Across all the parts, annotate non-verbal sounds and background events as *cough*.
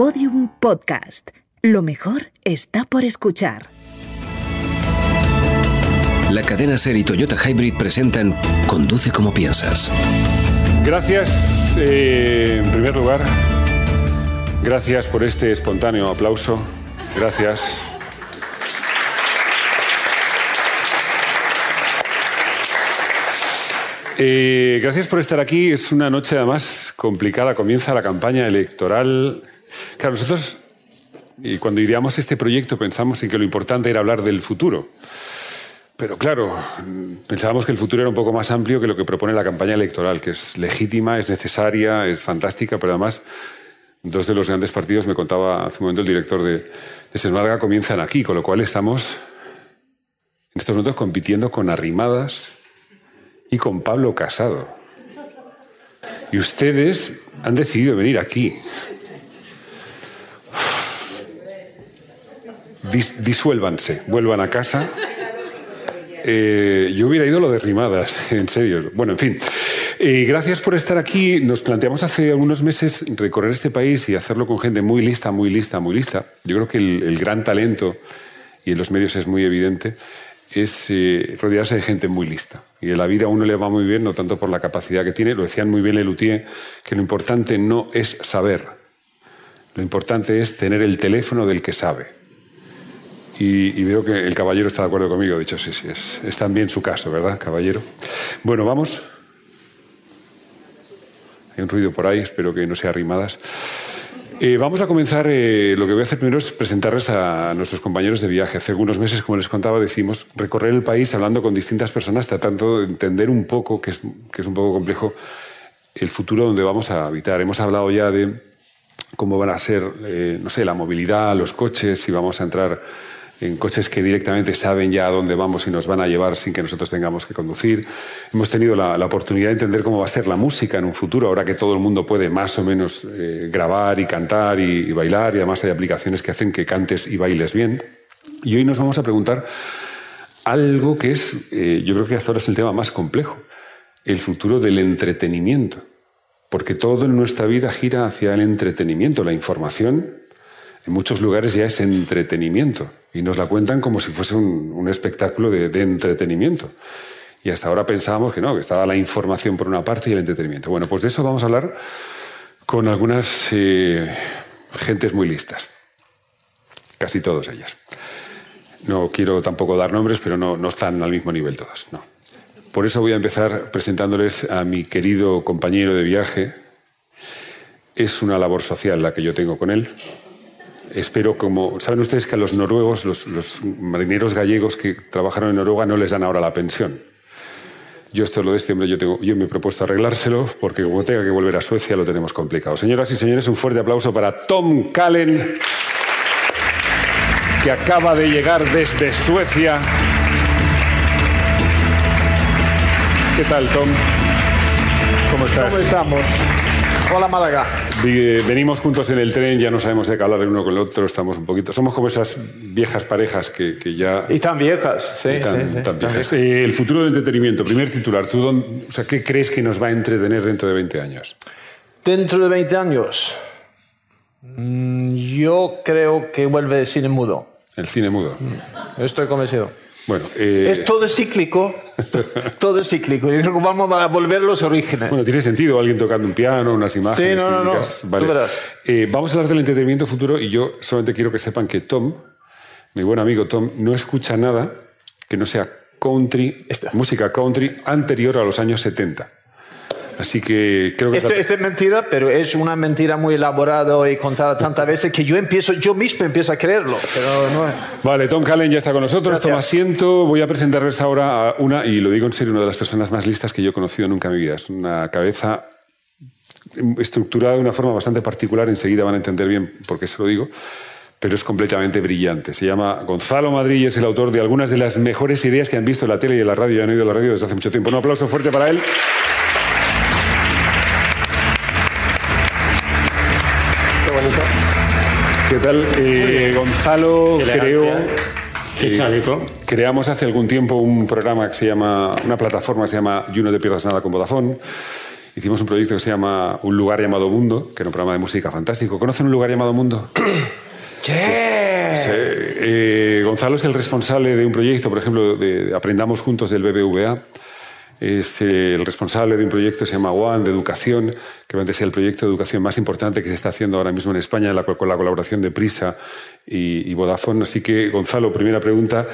Podium Podcast. Lo mejor está por escuchar. La cadena Ser y Toyota Hybrid presentan Conduce como piensas. Gracias, eh, en primer lugar. Gracias por este espontáneo aplauso. Gracias. Eh, gracias por estar aquí. Es una noche además complicada. Comienza la campaña electoral. Claro, nosotros, y cuando ideamos este proyecto, pensamos en que lo importante era hablar del futuro. Pero claro, pensábamos que el futuro era un poco más amplio que lo que propone la campaña electoral, que es legítima, es necesaria, es fantástica, pero además dos de los grandes partidos, me contaba hace un momento el director de, de comienzan aquí, con lo cual estamos en estos momentos compitiendo con Arrimadas, y con Pablo Casado. Y ustedes han decidido venir aquí. Disuélvanse, vuelvan a casa. Eh, yo hubiera ido lo de rimadas, *laughs* en serio. Bueno, en fin. Eh, gracias por estar aquí. Nos planteamos hace algunos meses recorrer este país y hacerlo con gente muy lista, muy lista, muy lista. Yo creo que el gran talento, y en los medios es muy evidente, es eh, rodearse de gente muy lista. Y en la vida a uno le va muy bien, no tanto por la capacidad que tiene, lo decían muy bien Lelutier, que lo importante no es saber, lo importante es tener el teléfono del que sabe. Y, veo que el caballero está de acuerdo conmigo, dicho sí, sí, es, es también su caso, ¿verdad, caballero? Bueno, vamos. Hay un ruido por ahí, espero que no sea rimadas. Eh, vamos a comenzar. Eh, lo que voy a hacer primero es presentarles a nuestros compañeros de viaje. Hace algunos meses, como les contaba, decimos recorrer el país hablando con distintas personas, tratando de entender un poco, que es, que es un poco complejo, el futuro donde vamos a habitar. Hemos hablado ya de cómo van a ser, eh, no sé, la movilidad, los coches, si vamos a entrar en coches que directamente saben ya a dónde vamos y nos van a llevar sin que nosotros tengamos que conducir. Hemos tenido la, oportunidad de entender cómo va a ser la música en un futuro, ahora que todo el mundo puede más o menos eh, grabar y cantar y, bailar, y además hay aplicaciones que hacen que cantes y bailes bien. Y hoy nos vamos a preguntar algo que es, eh, yo creo que hasta ahora es el tema más complejo, el futuro del entretenimiento. Porque todo en nuestra vida gira hacia el entretenimiento, la información en muchos lugares ya es entretenimiento y nos la cuentan como si fuese un, espectáculo de, entretenimiento. Y hasta ahora pensábamos que no, que estaba la información por una parte y el entretenimiento. Bueno, pues de eso vamos a hablar con algunas eh, gentes muy listas, casi todas ellas. No quiero tampoco dar nombres, pero no, no están al mismo nivel todos, no. Por eso voy a empezar presentándoles a mi querido compañero de viaje. Es una labor social la que yo tengo con él espero como... Saben ustedes que a los noruegos, los, marineros gallegos que trabajaron en Noruega no les dan ahora la pensión. Yo esto lo de este hombre, yo, tengo, yo me he propuesto arreglárselo porque como tenga que volver a Suecia lo tenemos complicado. Señoras y señores, un fuerte aplauso para Tom Kallen, que acaba de llegar desde Suecia. ¿Qué tal, Tom? ¿Cómo estás? ¿Cómo estamos? Hola, Málaga. Venimos juntos en el tren, ya no sabemos de qué hablar el uno con el otro, estamos un poquito. Somos como esas viejas parejas que, ya. Y tan viejas, sí. sí, eh, el futuro del entretenimiento, primer titular. ¿Tú o sea, qué crees que nos va a entretener dentro de 20 años? Dentro de 20 años. Mm, yo creo que vuelve el cine mudo. El cine mudo. Estoy convencido. Bueno, eh, Es todo cíclico, *laughs* todo es cíclico. Yo creo que vamos a volver a los orígenes. Bueno, tiene sentido alguien tocando un piano, unas imágenes. Sí, no, no, no. Vale. Eh, vamos a hablar del entretenimiento futuro y yo solamente quiero que sepan que Tom, mi buen amigo Tom, no escucha nada que no sea country, música country anterior a los años 70. Así que creo que... Esto, es mentira, pero es una mentira muy elaborada y contada tantas veces que yo empiezo, yo mismo empiezo a creerlo. Pero no Vale, Tom Callen ya está con nosotros, toma asiento. Voy a presentarles ahora a una, y lo digo en serio, una de las personas más listas que yo he conocido nunca en mi vida. Es una cabeza estructurada de una forma bastante particular, enseguida van a entender bien por qué se lo digo, pero es completamente brillante. Se llama Gonzalo Madrid y es el autor de algunas de las mejores ideas que han visto en la tele y en la radio y han oído en la radio desde hace mucho tiempo. Un aplauso fuerte para él. ¿Qué tal? Eh, Gonzalo, creo... creamos hace algún tiempo un programa que se llama, una plataforma que se llama You No Te Pierdas Nada con Vodafone. hicimos un proyecto que se llama Un lugar llamado Mundo, que era un programa de música fantástico. ¿Conocen un lugar llamado Mundo? *coughs* ¡Che! Sí. Eh, Gonzalo es el responsable de un proyecto, por ejemplo, de Aprendamos Juntos del BBVA. Es el responsable de un proyecto que se llama One, de educación, que probablemente sea el proyecto de educación más importante que se está haciendo ahora mismo en España la- con la colaboración de Prisa y, y Vodafone. Así que, Gonzalo, primera pregunta.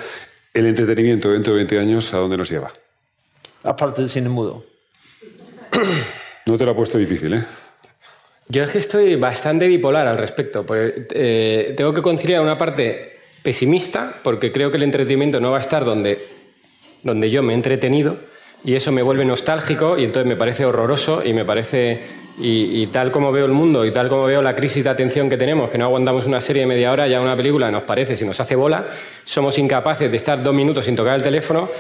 ¿El entretenimiento dentro de 20 años a dónde nos lleva? Aparte del cine mudo. No te lo ha puesto difícil, ¿eh? Yo es que estoy bastante bipolar al respecto. porque, eh, tengo que conciliar una parte pesimista, porque creo que el entretenimiento no va a estar donde, donde yo me he entretenido, y eso me vuelve nostálgico, y entonces me parece horroroso, y me parece. Y, tal como veo el mundo, y tal como veo la crisis de atención que tenemos, que no aguantamos una serie de media hora, ya una película nos parece, si nos hace bola, somos incapaces de estar dos minutos sin tocar el teléfono.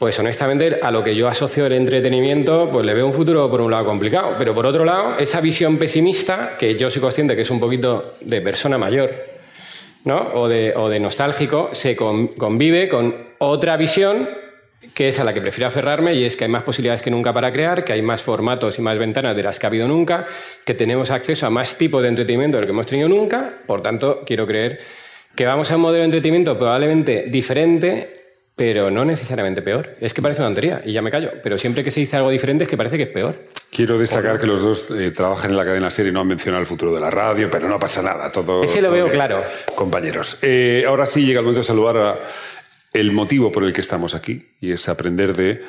Pues honestamente, a lo que yo asocio el entretenimiento, pues le veo un futuro por un lado complicado. Pero por otro lado, esa visión pesimista, que yo soy consciente que es un poquito de persona mayor, ¿no? O de, o de nostálgico, se con- convive con otra visión que es a la que prefiero aferrarme y es que hay más posibilidades que nunca para crear, que hay más formatos y más ventanas de las que ha habido nunca, que tenemos acceso a más tipos de entretenimiento del que hemos tenido nunca. Por tanto, quiero creer que vamos a un modelo de entretenimiento probablemente diferente, pero no necesariamente peor. Es que parece una tontería y ya me callo, pero siempre que se dice algo diferente es que parece que es peor. Quiero destacar que los dos eh, trabajan en la cadena serie y no han mencionado el futuro de la radio, pero no pasa nada. Todo, Ese lo todo veo bien. claro. Compañeros, eh, ahora sí llega el momento de saludar a el motivo por el que estamos aquí y es aprender de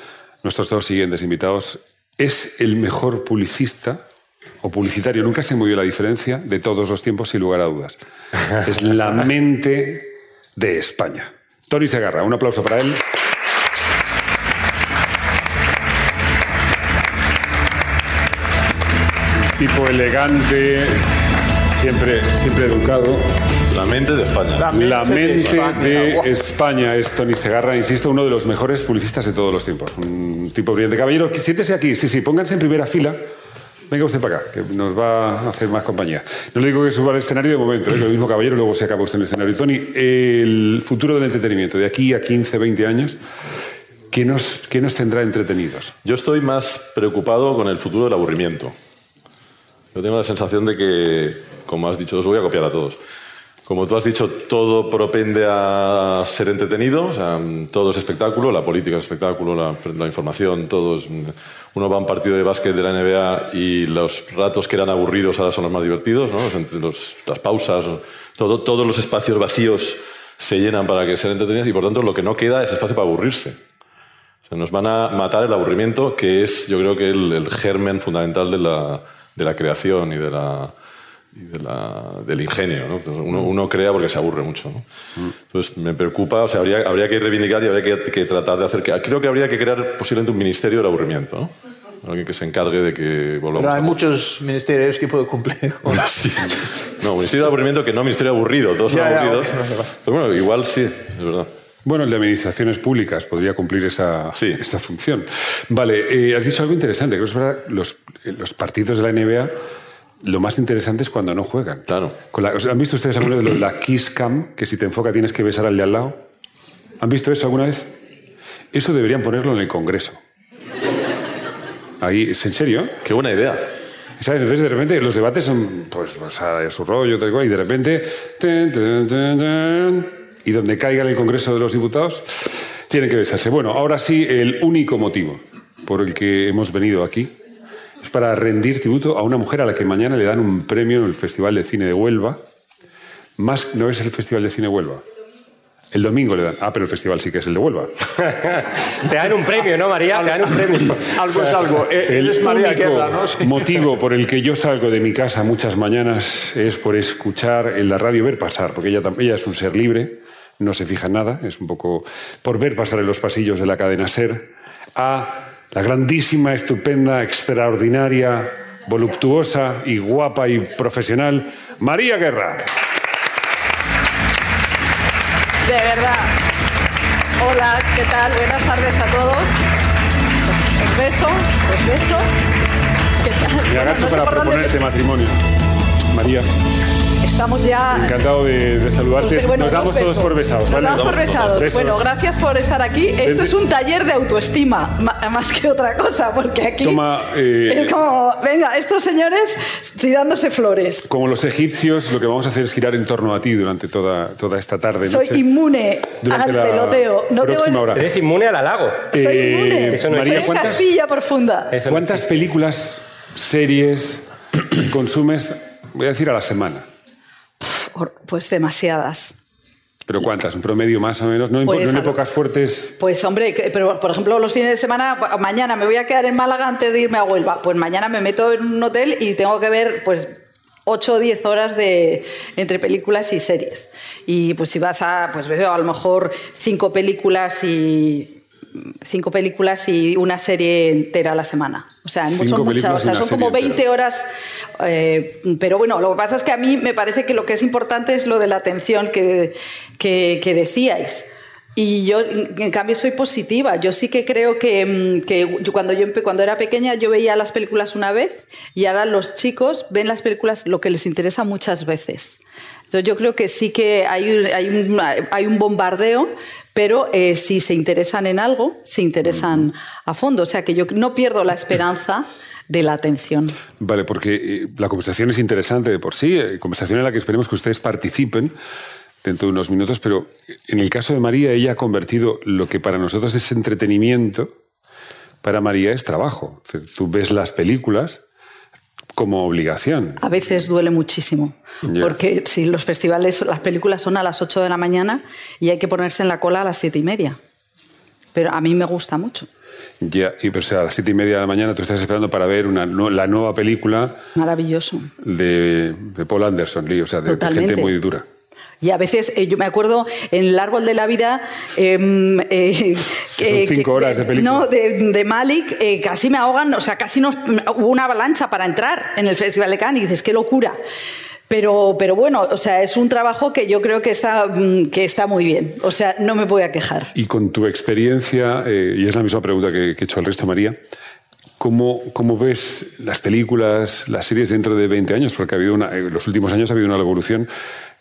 nuestros dos siguientes invitados. Es el mejor publicista o publicitario, nunca muy bien la diferencia, de todos los tiempos, sin lugar a dudas. *laughs* Es la mente de España. Tony Segarra, un aplauso para él. tipo elegante, siempre, siempre educado. La mente de España. La mente España. de. España es Tony Segarra, insisto, uno de los mejores publicistas de todos los tiempos. Un tipo brillante. Caballero, siéntese aquí, sí, sí, pónganse en primera fila. Venga usted para acá, que nos va a hacer más compañía. No le digo que suba al escenario de momento, ¿eh? lo mismo caballero, luego se acaba usted en el escenario. Tony, el futuro del entretenimiento, de aquí a 15, 20 años, ¿qué nos, qué nos tendrá entretenidos? Yo estoy más preocupado con el futuro del aburrimiento. Yo tengo la sensación de que, como has dicho, os voy a copiar a todos. Como tú has dicho, todo propende a ser entretenido, o sea, todo es espectáculo, la política es espectáculo, la, la información, todo es... Uno va a un partido de básquet de la NBA y los ratos que eran aburridos ahora son los más divertidos, ¿no? Los- las pausas, todo, todos los espacios vacíos se llenan para que sean entretenidos y por tanto lo que no queda es espacio para aburrirse. O sea, nos van a matar el aburrimiento, que es, yo creo que el, el germen fundamental de la, de la creación y, de la, y de la- del ingenio. Uno, uno crea porque se aburre mucho. ¿no? Entonces, me preocupa, o sea, habría, habría que reivindicar y habría que, que tratar de hacer... que- Creo que habría que crear posiblemente un ministerio del aburrimiento, ¿no? Alguien que se encargue de que volvamos Pero hay a... muchos ministerios que puedo cumplir. *laughs* Sí. No, ministerio de aburrimiento que no ministerio aburrido, todos son Ya, ya, aburridos. vale. Pero bueno, igual sí, es verdad. Bueno, el de administraciones públicas podría cumplir esa, Sí. esa función. Vale, eh, has dicho algo interesante. Creo que es verdad, los, eh, los partidos de la NBA, lo más interesante es cuando no juegan. Claro. Con la- ¿Han visto ustedes alguna vez lo de la Kiss Cam? Que si te enfoca tienes que besar al de al lado. ¿Han visto eso alguna vez? Eso deberían ponerlo en el Congreso. Ahí, ¿es en serio? Qué buena idea. ¿Sabes? Entonces, de repente los debates son, pues, o sea, su rollo, tal y cual, y de repente. y donde caiga en el Congreso de los Diputados, tienen que besarse. Bueno, ahora sí, el único motivo por el que hemos venido aquí es para rendir tributo a una mujer a la que mañana le dan un premio en el Festival de Cine de Huelva. Más no es el Festival de Cine de Huelva. El domingo le dan. Ah, pero el festival sí que es el de Huelva. *laughs* Te dan un premio, ¿no, María? Te dan un premio. Algo es algo. Eh, El Él es María ¿no? Sí. motivo por el que yo salgo de mi casa muchas mañanas es por escuchar en la radio ver pasar, porque ella, ella es un ser libre, no se fija en nada, es un poco por ver pasar en los pasillos de la cadena Ser a la grandísima, estupenda, extraordinaria, voluptuosa y guapa y profesional María Guerra. De verdad. Hola, ¿qué tal? Buenas tardes a todos. Pues beso, pues beso. ¿Qué tal? Me agacho No para por dónde proponerte matrimonio. María. Estamos ya. Encantado de, de saludarte. Pues, bueno, nos damos todos por besados, Nos ¿vale? damos por besados. Besos. Bueno, gracias por estar aquí. Esto Desde- es un taller de autoestima, ma- más que otra cosa, porque aquí Toma, eh, es como, venga, estos señores tirándose flores. Como los egipcios, lo que vamos a hacer es girar en torno a ti durante toda, toda esta tarde. Soy noche, inmune durante al peloteo. No tengo- hora. Eres inmune al halago. Soy Eh, inmune. eso no María, Soy ¿cuántas- Castilla profunda. Eso no ¿Cuántas existe. películas, series *clears throat* consumes, voy a decir, a la semana? Pues demasiadas. ¿Pero cuántas? ¿Un promedio más o menos? No, en- Pues, no en épocas fuertes. Pues hombre, pero por ejemplo los fines de semana, mañana me voy a quedar en Málaga antes de irme a Huelva. Pues mañana me meto en un hotel y tengo que ver pues 8 o 10 horas de entre películas y series. Y pues si vas a, pues a lo mejor cinco películas y cinco películas y una serie entera a la semana. O sea, son muchas, o sea, son como serie 20 horas. eh, pero bueno, lo que pasa es que a mí me parece que lo que es importante es lo de la atención que, que, que decíais. Y yo, en cambio, soy positiva. Yo sí que creo que, mm, que yo cuando, yo cuando era pequeña yo veía las películas una vez y ahora los chicos ven las películas lo que les interesa muchas veces. Entonces yo creo que sí que hay, un- hay, un, hay un bombardeo, pero eh, si se interesan en algo, se interesan a fondo. O sea que yo no pierdo la esperanza de la atención. Vale, porque eh, la conversación es interesante de por sí, eh, conversación en la que esperemos que ustedes participen dentro de unos minutos, pero en el caso de María, ella ha convertido lo que para nosotros es entretenimiento, para María es trabajo. Tú ves las películas como obligación. A veces duele muchísimo, porque si los festivales, las películas son a las 8 de la mañana y hay que ponerse en la cola a las siete y media. Pero a mí me gusta mucho. Ya, y pues a las siete y media de la mañana tú estás esperando para ver una, la nueva película Maravilloso. de, de Paul Anderson, Lee, o sea, de, gente muy dura. Y a veces, eh, yo me acuerdo en el árbol de la vida. em, eh, que- cinco horas de película. No, de, de Malik, eh, casi me ahogan, o sea, casi nos, hubo una avalancha para entrar en el Festival de Cannes y dices, qué locura. Pero, pero bueno, o sea, es un trabajo que yo creo que está, mm, que está muy bien. O sea, no me voy a quejar. Y con tu experiencia, eh, y es la misma pregunta que, que he hecho al resto, María, ¿cómo, ¿cómo ves las películas, las series dentro de 20 años? Porque ha habido una, en los últimos años ha habido una revolución,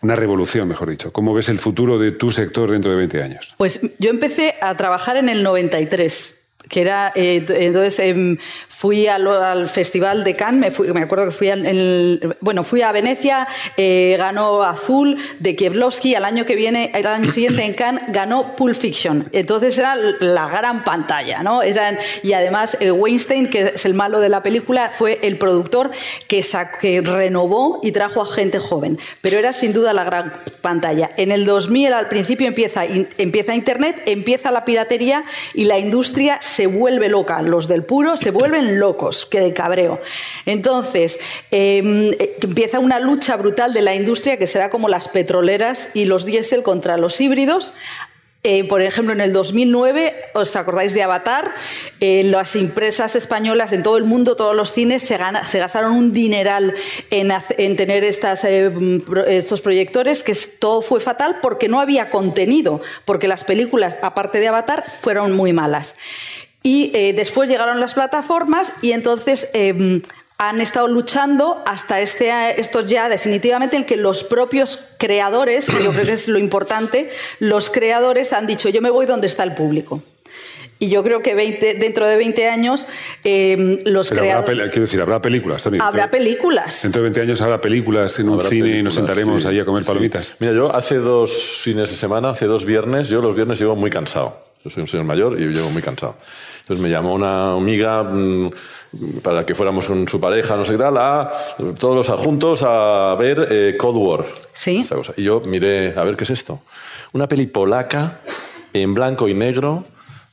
una revolución, mejor dicho. ¿Cómo ves el futuro de tu sector dentro de 20 años? Pues yo empecé a trabajar en el 93. Que era, eh, entonces em, fui al, al Festival de Cannes, me, fui- me acuerdo que fui al, el- bueno, fui a Venecia, eh, ganó Azul de Kieblowski, al año que viene, el año siguiente en Cannes ganó Pulp Fiction. Entonces era la gran pantalla, ¿no? Eran, y además eh, Weinstein, que es el malo de la película, fue el productor que, que renovó y trajo a gente joven. Pero era sin duda la gran pantalla. En el 2000 al principio empieza, in- empieza Internet, empieza la piratería y la industria se vuelve loca. Los del puro se vuelven locos, que de cabreo. Entonces, eh, eh, empieza una lucha brutal de la industria que será como las petroleras y los diésel contra los híbridos. Eh, por ejemplo, en el 2009, ¿os acordáis de Avatar? Eh, las empresas españolas en todo el mundo, todos los cines, se, gana- se gastaron un dineral en, en tener estas, eh, estos proyectores, que todo fue fatal porque no había contenido, porque las películas, aparte de Avatar, fueron muy malas. Y eh, después llegaron las plataformas y entonces... eh, han estado luchando hasta este, esto ya definitivamente en que los propios creadores, que yo creo que es lo importante, los creadores han dicho yo me voy donde está el público. Y yo creo que 20 dentro de 20 años eh, los Pero habrá, creadores... peli- quiero decir, habrá películas, Tony. Habrá Dentro- películas. Dentro de 20 años habrá películas en un Habrá cine y nos sentaremos sí, ahí a comer sí. palomitas. Mira, yo hace dos fines de semana, hace dos viernes, yo los viernes llego muy cansado. Yo soy un señor mayor y llego muy cansado. Entonces me llamó una amiga mm, para que fuéramos con su pareja, no sé qué tal, a todos los adjuntos a ver eh, Cold War. Sí. Esta cosa. Y yo miré, a ver qué es esto. Una peli polaca en blanco y negro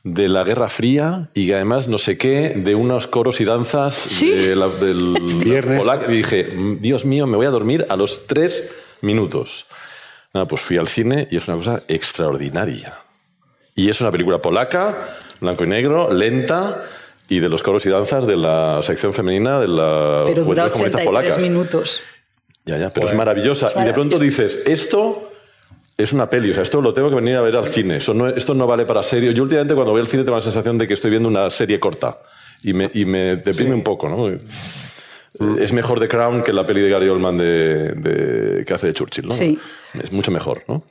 de la Guerra Fría y además no sé qué, de unos coros y danzas Sí. de la- del *laughs* Viernes. Y dije, Dios mío, me voy a dormir a los tres minutos. Nada, pues fui al cine y es una cosa extraordinaria. Y es una película polaca, blanco y negro, lenta y de los coros y danzas de la sección femenina de la Pero dura Juventudes Comunistas 83 Polacas. minutos. Ya, ya, pero es maravillosa. Y de pronto dices, esto es una peli, o sea, esto lo tengo que venir a ver al cine. Eso no, esto no vale para serio. Yo últimamente cuando voy al cine tengo la sensación de que estoy viendo una serie corta y me, y me deprime un poco, ¿no? Es mejor The Crown que la peli de Gary Oldman de, de- que hace de Churchill, ¿no? Sí. Es mucho mejor, ¿no?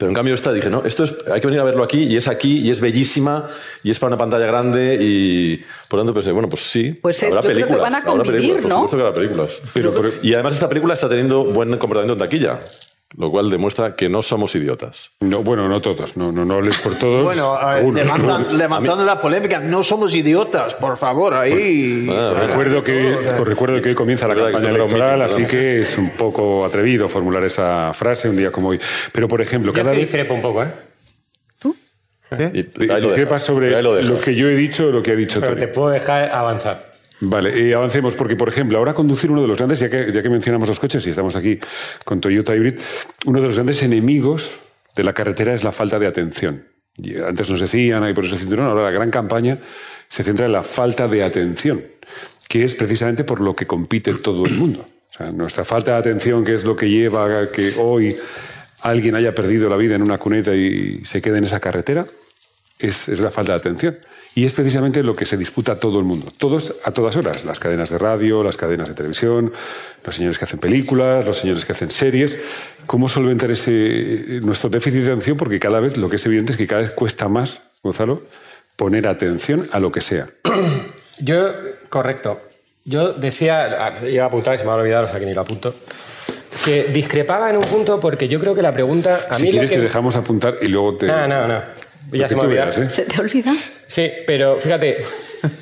Pero en cambio esta dije, no, esto es, hay que venir a verlo aquí y es aquí y es bellísima y es para una pantalla grande y por lo tanto pensé, bueno, pues sí, Pues es- habrá yo creo que películas. van a habrá convivir, películas, por ¿no? supuesto que habrá películas. Pero, pero- Y además esta película está teniendo buen comportamiento en taquilla, lo cual demuestra que no somos idiotas. no, bueno, no todos, no, no, no hables por todos. Bueno, algunos. levantan- *laughs* levantando la polémica, no somos idiotas, por favor, ahí. Ah, bueno. Recuerdo que, os recuerdo que hoy comienza la campaña electoral, así que es un poco atrevido formular esa frase un día como hoy. Pero, por ejemplo, cada vez discrepo un poco, ¿eh? Y lo discrepas dejas, sobre lo que yo he dicho o lo que ha dicho Pero Tony. te puedo dejar avanzar. Vale, eh, avancemos, porque, por ejemplo, ahora conducir uno de los grandes, ya que, ya que mencionamos los coches y estamos aquí con Toyota Hybrid, uno de los grandes enemigos de la carretera es la falta de atención. Y antes nos decían, ahí por ese cinturón, ahora la gran campaña se centra en la falta de atención, que es precisamente por lo que compite todo el mundo. Nuestra falta de atención, que es lo que lleva a que hoy alguien haya perdido la vida en una cuneta y se quede en esa carretera, es la falta de atención. Y es precisamente lo que se disputa todo el mundo. Todos a todas horas. Las cadenas de radio, las cadenas de televisión, los señores que hacen películas, los señores que hacen series. ¿Cómo solventar ese, nuestro déficit de atención? Porque cada vez, lo que es evidente es que cada vez cuesta más, Gonzalo, poner atención a lo que sea. *clears throat* Yo, correcto. Yo decía, ah, iba a apuntar y se me ha olvidado, o sea que ni lo apunto, que discrepaba en un punto porque yo creo que la pregunta... A si mí lo quieres que... te dejamos apuntar y luego te... No, no, no. Ya se me ¿eh? ¿Se te olvida? Sí, pero fíjate,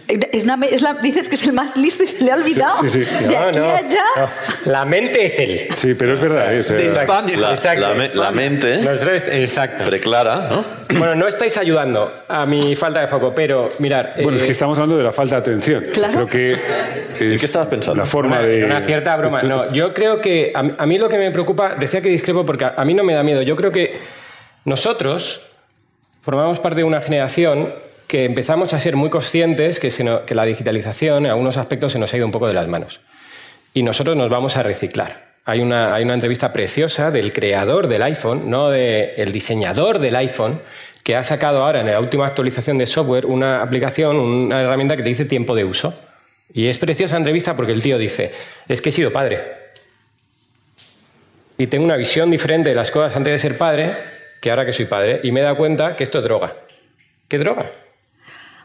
Es una- es la- dices que es el más listo y se le ha olvidado. Sí, sí, sí. De no, aquí no, a allá. no. La mente es él. Sí, pero es verdad. ¿eh? De España. La, Exacto. la me- la mente Nosotros- exacto. preclara, ¿no? Bueno, no estáis ayudando a mi falta de foco, pero mirar. Bueno, es eh, que estamos hablando de la falta de atención. Claro. Creo que es qué estabas pensando? La forma una, de... una cierta broma. No, yo creo que a, mí- a mí lo que me preocupa, decía que discrepo porque a, a mí no me da miedo. Yo creo que nosotros formamos parte de una generación que empezamos a ser muy conscientes que, que la digitalización en algunos aspectos se nos ha ido un poco de las manos. Y nosotros nos vamos a reciclar. Hay una, hay una entrevista preciosa del creador del iPhone, no del diseñador del iPhone, que ha sacado ahora en la última actualización de software una aplicación, una herramienta que te dice tiempo de uso. Y es preciosa la entrevista porque el tío dice, es que he sido padre. Y tengo una visión diferente de las cosas antes de ser padre que ahora que soy padre. Y me he dado cuenta que esto es droga. ¿Qué droga?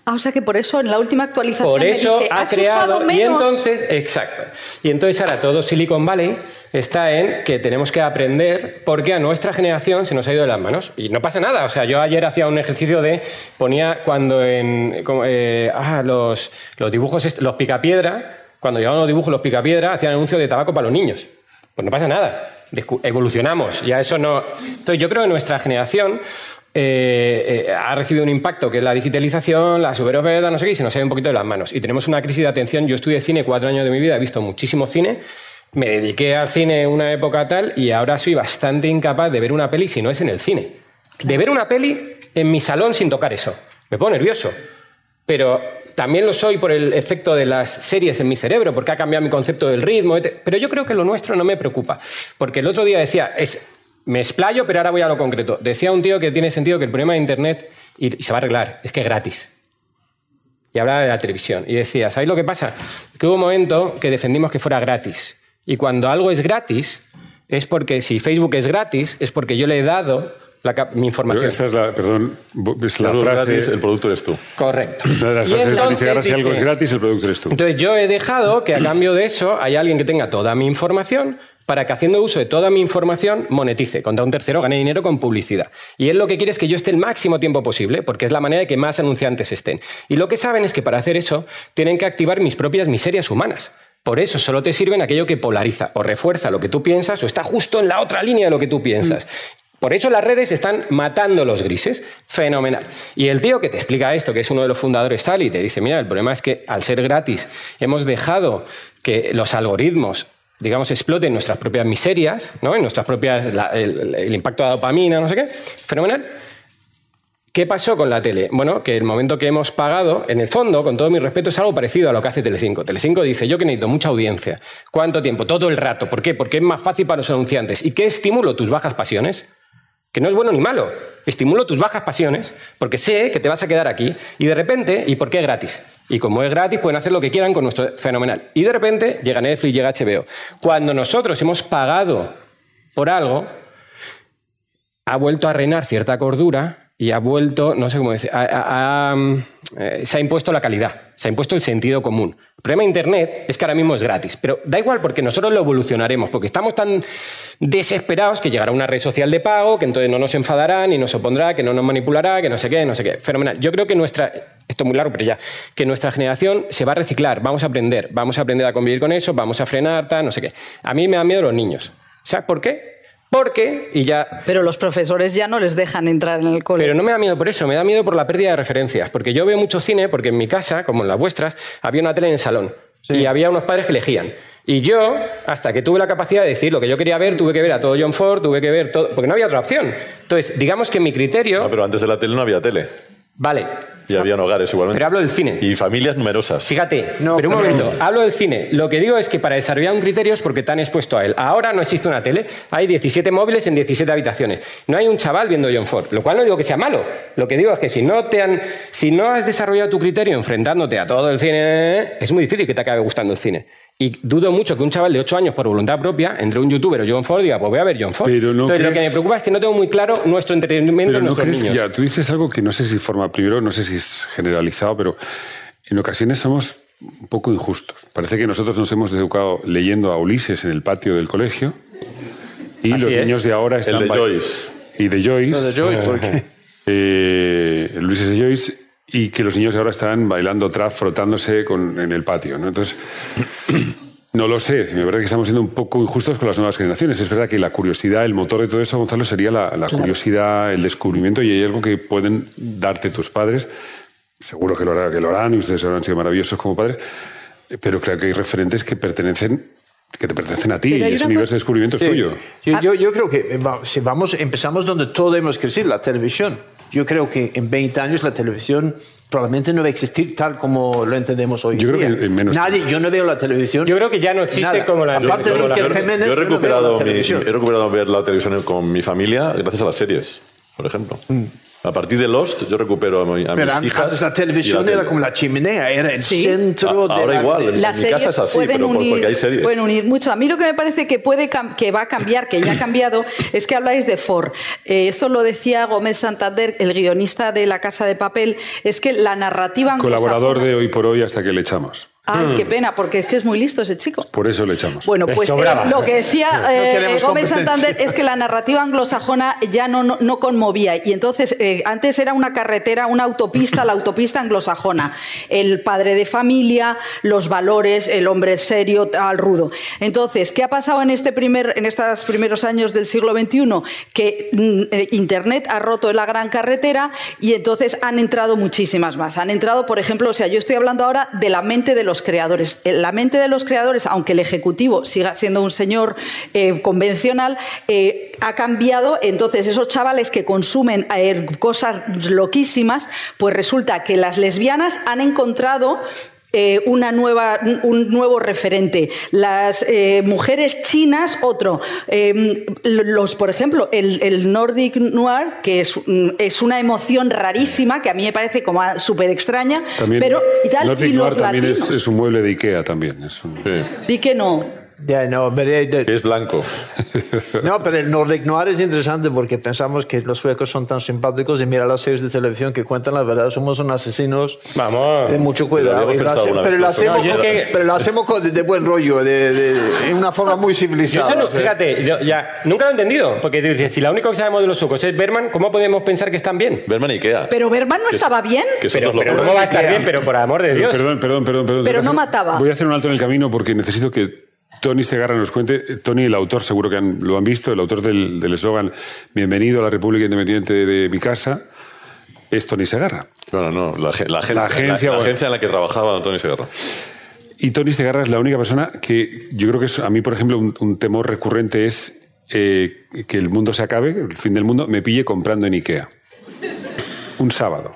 Ah, o sea que por eso en la última actualización Por me eso dice, ha "Has creado y menos". entonces exacto y entonces ahora todo Silicon Valley está en que tenemos que aprender porque a nuestra generación se nos ha ido de las manos y no pasa nada o sea yo ayer hacía un ejercicio de ponía cuando en como, eh, ah, los, los dibujos los picapiedra cuando llevaban los dibujos los picapiedra hacían anuncio de tabaco para los niños pues no pasa nada evolucionamos ya eso no entonces yo creo que nuestra generación eh, eh, ha recibido un impacto que es la digitalización, la superoferta, no sé qué, y se nos ido un poquito de las manos. Y tenemos una crisis de atención. Yo estudié cine cuatro años de mi vida, he visto muchísimo cine, me dediqué al cine una época tal y ahora soy bastante incapaz de ver una peli si no es en el cine. De ver una peli en mi salón sin tocar eso. Me pongo nervioso. Pero también lo soy por el efecto de las series en mi cerebro, porque ha cambiado mi concepto del ritmo. Pero yo creo que lo nuestro no me preocupa. Porque el otro día decía, es, me explayo, pero ahora voy a lo concreto. Decía un tío que tiene sentido que el problema de Internet, y, y se va a arreglar, es que es gratis. Y hablaba de la televisión. Y decía, ¿sabéis lo que pasa? Que hubo un momento que defendimos que fuera gratis. Y cuando algo es gratis, es porque si Facebook es gratis, es porque yo le he dado la mi información. esa es la, perdón, es la frase... gratis, el producto eres tú. Correcto. Una de las frases de si algo es gratis, el producto eres tú. Entonces yo he dejado que a cambio de eso haya alguien que tenga toda mi información para que haciendo uso de toda mi información monetice, contra un tercero gane dinero con publicidad. Y él lo que quiere es que yo esté el máximo tiempo posible, porque es la manera de que más anunciantes estén. Y lo que saben es que para hacer eso tienen que activar mis propias miserias humanas. Por eso solo te sirven aquello que polariza o refuerza lo que tú piensas o está justo en la otra línea de lo que tú piensas. Por eso las redes están matando los grises. Fenomenal. Y el tío que te explica esto, que es uno de los fundadores tal, y te dice, mira, el problema es que al ser gratis hemos dejado que los algoritmos digamos, exploten nuestras propias miserias, ¿no? En nuestras propias, el, impacto de la dopamina, no sé qué. Fenomenal. ¿Qué pasó con la tele? Bueno, que el momento que hemos pagado, en el fondo, con todo mi respeto, es algo parecido a lo que hace Telecinco. Telecinco dice, yo que necesito mucha audiencia. ¿Cuánto tiempo? Todo el rato. ¿Por qué? Porque es más fácil para los anunciantes. ¿Y qué estímulo? Tus bajas pasiones. Que no es bueno ni malo. Estimulo tus bajas pasiones porque sé que te vas a quedar aquí y de repente, ¿y por qué es gratis? Y como es gratis, pueden hacer lo que quieran con nuestro fenomenal. Y de repente llega Netflix, llega HBO. Cuando nosotros hemos pagado por algo, ha vuelto a reinar cierta cordura y ha vuelto, no sé cómo decir, a- a- a, mm, eh, se ha impuesto la calidad, se ha impuesto el sentido común. El problema de Internet es que ahora mismo es gratis, pero da igual porque nosotros lo evolucionaremos, porque estamos tan desesperados que llegará una red social de pago, que entonces no nos enfadará, ni nos opondrá, que no nos manipulará, que no sé qué, no sé qué. Fenomenal. Yo creo que nuestra, esto es muy largo, pero ya, que nuestra generación se va a reciclar, vamos a aprender, vamos a aprender a convivir con eso, vamos a frenar, tal, no sé qué. A mí me dan miedo los niños. ¿Sabes por qué? Porque, y ya Pero los profesores ya no les dejan entrar en el cole. pero no me da miedo por eso, me da miedo por la pérdida de referencias. Porque yo veo mucho cine, porque en mi casa, como en las vuestras, había una tele en el salón. Y había unos padres que elegían. Y yo, hasta que tuve la capacidad de decir lo que yo quería ver, tuve que ver a todo John Ford, tuve que ver todo. Porque no había otra opción. Entonces, digamos que mi criterio. No, pero antes de la tele no había tele. Vale. Y habían hogares igualmente. Pero hablo del cine. Y familias numerosas. Fíjate, No, pero un pero- momento, hablo del cine. Lo que digo es que para desarrollar un criterio es porque te han expuesto a él. Ahora no existe una tele, hay 17 móviles en 17 habitaciones. No hay un chaval viendo John Ford, lo cual no digo que sea malo. Lo que digo es que si no, te han, si no has desarrollado tu criterio enfrentándote a todo el cine, es muy difícil que te acabe gustando el cine. Y dudo mucho que un chaval de 8 años por voluntad propia, entre un youtuber o John Ford, diga, pues voy a ver John Ford. Pero no Entonces, lo crees- que me preocupa es que no tengo muy claro nuestro entretenimiento Pero no nuestros crees, niños. ya, tú dices algo que no sé si forma primero, no sé si es generalizado, pero en ocasiones somos un poco injustos. Parece que nosotros nos hemos educado leyendo a Ulises en el patio del colegio y Así los es. niños de ahora están... El de Joyce. Y de Joyce. No, de Joyce, ¿por qué? *laughs* eh, el Ulises de Joyce y que los niños ahora están bailando trap, frotándose con, en el patio. ¿no? Entonces, *clears throat* no lo sé. Me parece que estamos siendo un poco injustos con las nuevas generaciones. Es verdad que la curiosidad, el motor de todo eso, Gonzalo, sería la, la curiosidad, el descubrimiento y hay algo que pueden darte tus padres. Seguro que lo, hará- que lo harán y ustedes habrán sido maravillosos como padres. Pero claro que hay referentes que pertenecen que te pertenecen a ti ese universo de descubrimiento es Sí. tuyo. Yo, yo, yo creo que si vamos, empezamos donde todo hemos crecido, la televisión. Yo creo que en 20 años la televisión probablemente no va a existir tal como lo entendemos hoy Yo en creo día. que en menos Nadie, yo no veo la televisión. Yo creo que ya no existe Nada. como la... Aparte como de la- Yo, Jiménez, yo he yo no veo recuperado la mi- televisión. he recuperado ver la televisión con mi familia gracias a las series, por ejemplo. A partir de Lost, yo recupero a, mi- a. Pero mis an- hijas. antes la televisión era como la chimenea, era el Sí. centro A- de ahora la igual, en- Las mi casa es así, pueden pero unir, porque hay series. pueden unir mucho. A mí lo que me parece que puede que va a cambiar, que ya ha cambiado, es que habláis de Ford. Eh, esto lo decía Gómez Santander, el guionista de La Casa de Papel, es que la narrativa Colaborador de hoy por hoy hasta que le echamos. Ay, qué pena, porque es que es muy listo ese chico. Por eso le echamos. Bueno, pues eh, lo que decía eh, Gómez. Santander es que la narrativa anglosajona ya no, no, no conmovía. Y entonces, eh, antes era una carretera, una autopista, la autopista anglosajona. El padre de familia, los valores, el hombre serio, al rudo. Entonces, ¿qué ha pasado en, este primer, en estos primeros años del siglo XXI? Que mm, eh, Internet ha roto la gran carretera y entonces han entrado muchísimas más. Han entrado, por ejemplo, o sea, yo estoy hablando ahora de la mente de los creadores. Eh, La mente de los creadores, aunque el ejecutivo siga siendo un señor eh, convencional, eh, ha cambiado. Entonces, esos chavales que consumen cosas loquísimas, pues resulta que las lesbianas han encontrado eh, una nueva, un- nuevo referente. Las eh, mujeres chinas, otro. Eh, los, por ejemplo, el, el Nordic Noir, que es, mm, es una emoción rarísima, que a mí me parece como súper extraña, También, pero y tal, Nordic y Noir los también es, es un mueble de Ikea también. Es un- Di que no. Ya, no, pero, eh, Que es blanco. *laughs* no, pero el Nordic Noir es interesante porque pensamos que los suecos son tan simpáticos y mira las series de televisión que cuentan la verdad, somos unos asesinos Vamos. de mucho cuidado. lo hace- pero, lo hacemos, No, yo con- que- pero lo hacemos con- de, de buen rollo, de, de- en una forma muy Yo civilizada. eso no- fíjate, yo ya, nunca lo he entendido. Porque dices, si la única que sabemos de los suecos es Berman, ¿cómo podemos pensar que están bien? Berman y Ikea. Pero Berman no estaba bien. Que Pero, pero. ¿cómo va a estar Ikea. bien? Pero por amor de Dios. Perdón, perdón, perdón, perdón. Pero no hacer- mataba. Voy a hacer un alto en el camino porque necesito que Tony Segarra nos cuente. Tony, el autor, seguro que han- lo han visto, el autor del del eslogan Bienvenido a la República Independiente de mi casa, es Tony Segarra. No, no, no. La, agen- la agencia, La agencia, la- la bueno. agencia en la que trabajaba Antonio Segarra. Y Tony Segarra es la única persona que yo creo que es, a mí, por ejemplo, un, un temor recurrente es eh, que el mundo se acabe, el fin del mundo, me pille comprando en Ikea. Un sábado.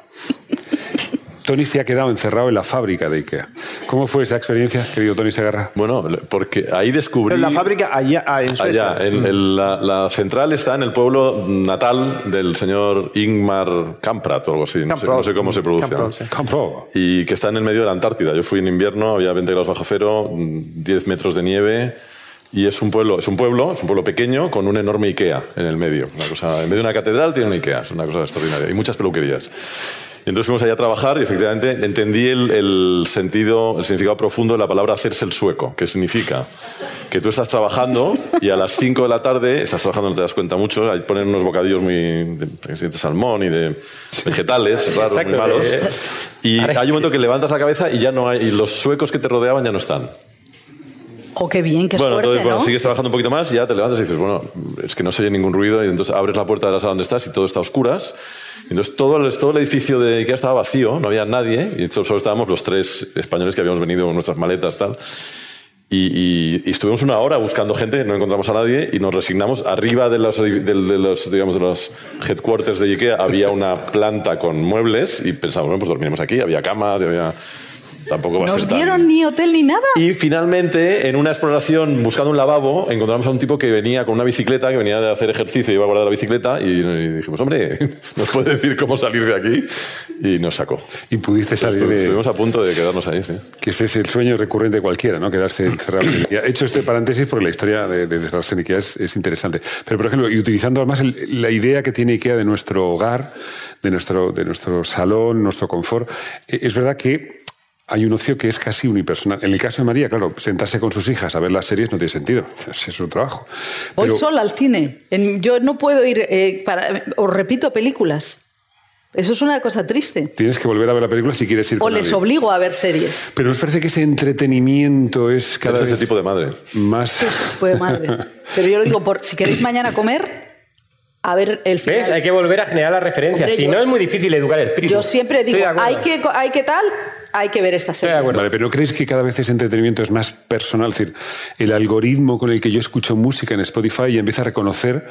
Tony se ha quedado encerrado en la fábrica de Ikea. ¿Cómo fue esa experiencia, querido Tony Segarra? Bueno, porque ahí descubrí... Pero la fábrica allá, ah, en Suecia. Allá, en- en la, la central está en el pueblo natal del señor Ingmar Kamprad o algo así, no sé, Kamprad. no sé cómo se pronuncia. Kamprad, sí. Y que está en el medio de la Antártida. Yo fui en invierno, había 20 grados bajo cero, mm, 10 metros de nieve. Y es un pueblo, es un pueblo, es un pueblo pequeño con un enorme Ikea en el medio. Una cosa, en medio de una catedral tiene un Ikea, es una cosa extraordinaria. Y muchas peluquerías. Y entonces fuimos allá a trabajar y efectivamente entendí el, el sentido, el significado profundo de la palabra hacerse el sueco, que significa que tú estás trabajando y a las 5 de la tarde, estás trabajando, no te das cuenta mucho, ahí ponen unos bocadillos muy de, de salmón y de vegetales raros, Exacto, muy malos. de- Y hay un momento que levantas la cabeza y ya no hay, y los suecos que te rodeaban ya no están. Jo, qué bien, qué bueno, suerte, entonces, bueno, ¿no? sigues trabajando un poquito más y ya te levantas y dices, bueno, es que no se oye ningún ruido y entonces abres la puerta de la sala donde estás y todo está a oscuras. Entonces todo el, todo el edificio de Ikea estaba vacío, no había nadie y solo estábamos los tres españoles que habíamos venido con nuestras maletas tal. Y, y- y estuvimos una hora buscando gente, no encontramos a nadie y nos resignamos. Arriba de los, de los, digamos, de los headquarters de Ikea había una planta con muebles y pensamos, bueno, pues dormiremos aquí, había camas, había... Tampoco va a ¿No ser os tan- dieron ni hotel ni nada? y finalmente, en una exploración buscando un lavabo, encontramos a un tipo que venía con una bicicleta, que venía de hacer ejercicio y iba a guardar la bicicleta. Y, y dijimos, hombre, *laughs* ¿nos puede decir cómo salir de aquí? Y nos sacó. Y pudiste salir Estu- de... Estuvimos a punto de quedarnos ahí, sí. Que ese es el sueño recurrente de cualquiera, ¿no? Quedarse encerrado en. He hecho este paréntesis porque la historia de, de encerrarse en Ikea es, es interesante. Pero, por ejemplo, y utilizando además el- la idea que tiene Ikea de nuestro hogar, de nuestro, de nuestro salón, nuestro confort, eh, es verdad que hay un ocio que es casi unipersonal. En el caso de María, claro, sentarse con sus hijas a ver las series no tiene sentido. *laughs* Es su trabajo. Voy Pero- sola al cine. En- yo no puedo ir, eh, para, os repito, películas. Eso es una cosa triste. Tienes que volver a ver la película si quieres ir O con les alguien. obligo a ver series. Pero nos parece que ese entretenimiento es cada Cada vez ese tipo de madre. más... Pues madre. *laughs* Pero yo lo digo, por, si queréis mañana comer, a ver el final. ¿Ves? Hay que volver a generar las referencias. Hombre, si yo- no, es muy difícil educar el espíritu. Yo siempre Estoy digo, hay que, hay que tal, hay que ver esta Estoy serie. de acuerdo. Vale, pero ¿no creéis que cada vez ese entretenimiento es más personal? Es decir, el algoritmo con el que yo escucho música en Spotify ya empieza a reconocer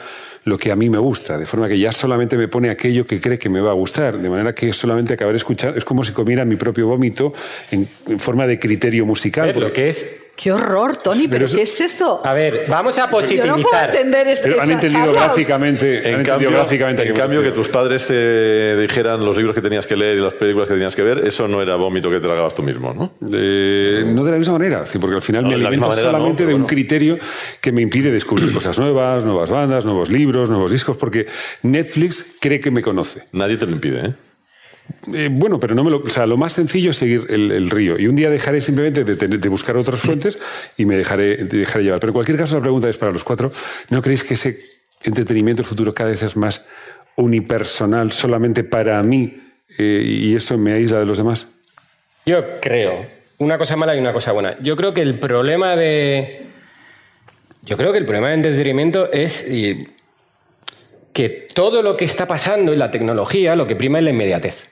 lo que a mí me gusta, de forma que ya solamente me pone aquello que cree que me va a gustar, de manera que solamente acabar de escuchar es como si comiera mi propio vómito en, en forma de criterio musical. Ver, lo porque- que es. Qué horror, Tony, Pero pero, eso- ¿qué es esto? A ver, vamos a Yo no puedo positivizar. entender este, Pero han entendido charla. gráficamente, han En entendido cambio, gráficamente en qué me cambio que tus padres te dijeran los libros que tenías que leer y las películas que tenías que ver, eso no era vómito que te tragabas tú mismo, ¿no? Eh, no de la misma manera, porque al final No, me alimento manera solamente de un bueno. criterio que me impide descubrir cosas nuevas, nuevas bandas, nuevos libros, nuevos discos, porque Netflix cree que me conoce. Nadie te lo impide, ¿eh? Eh, bueno, pero no me lo, o sea, lo más sencillo es seguir el, el río. Y un día dejaré simplemente de, tener- de buscar otras fuentes y me dejaré, te dejaré llevar. Pero en cualquier caso, la pregunta es para los cuatro. ¿No creéis que ese entretenimiento del futuro cada vez es más unipersonal, solamente para mí, eh, y eso me aísla de los demás? Yo creo. Una cosa mala y una cosa buena. Yo creo que el problema de. Yo creo que el problema de entretenimiento es y, que todo lo que está pasando en la tecnología lo que prima es la inmediatez.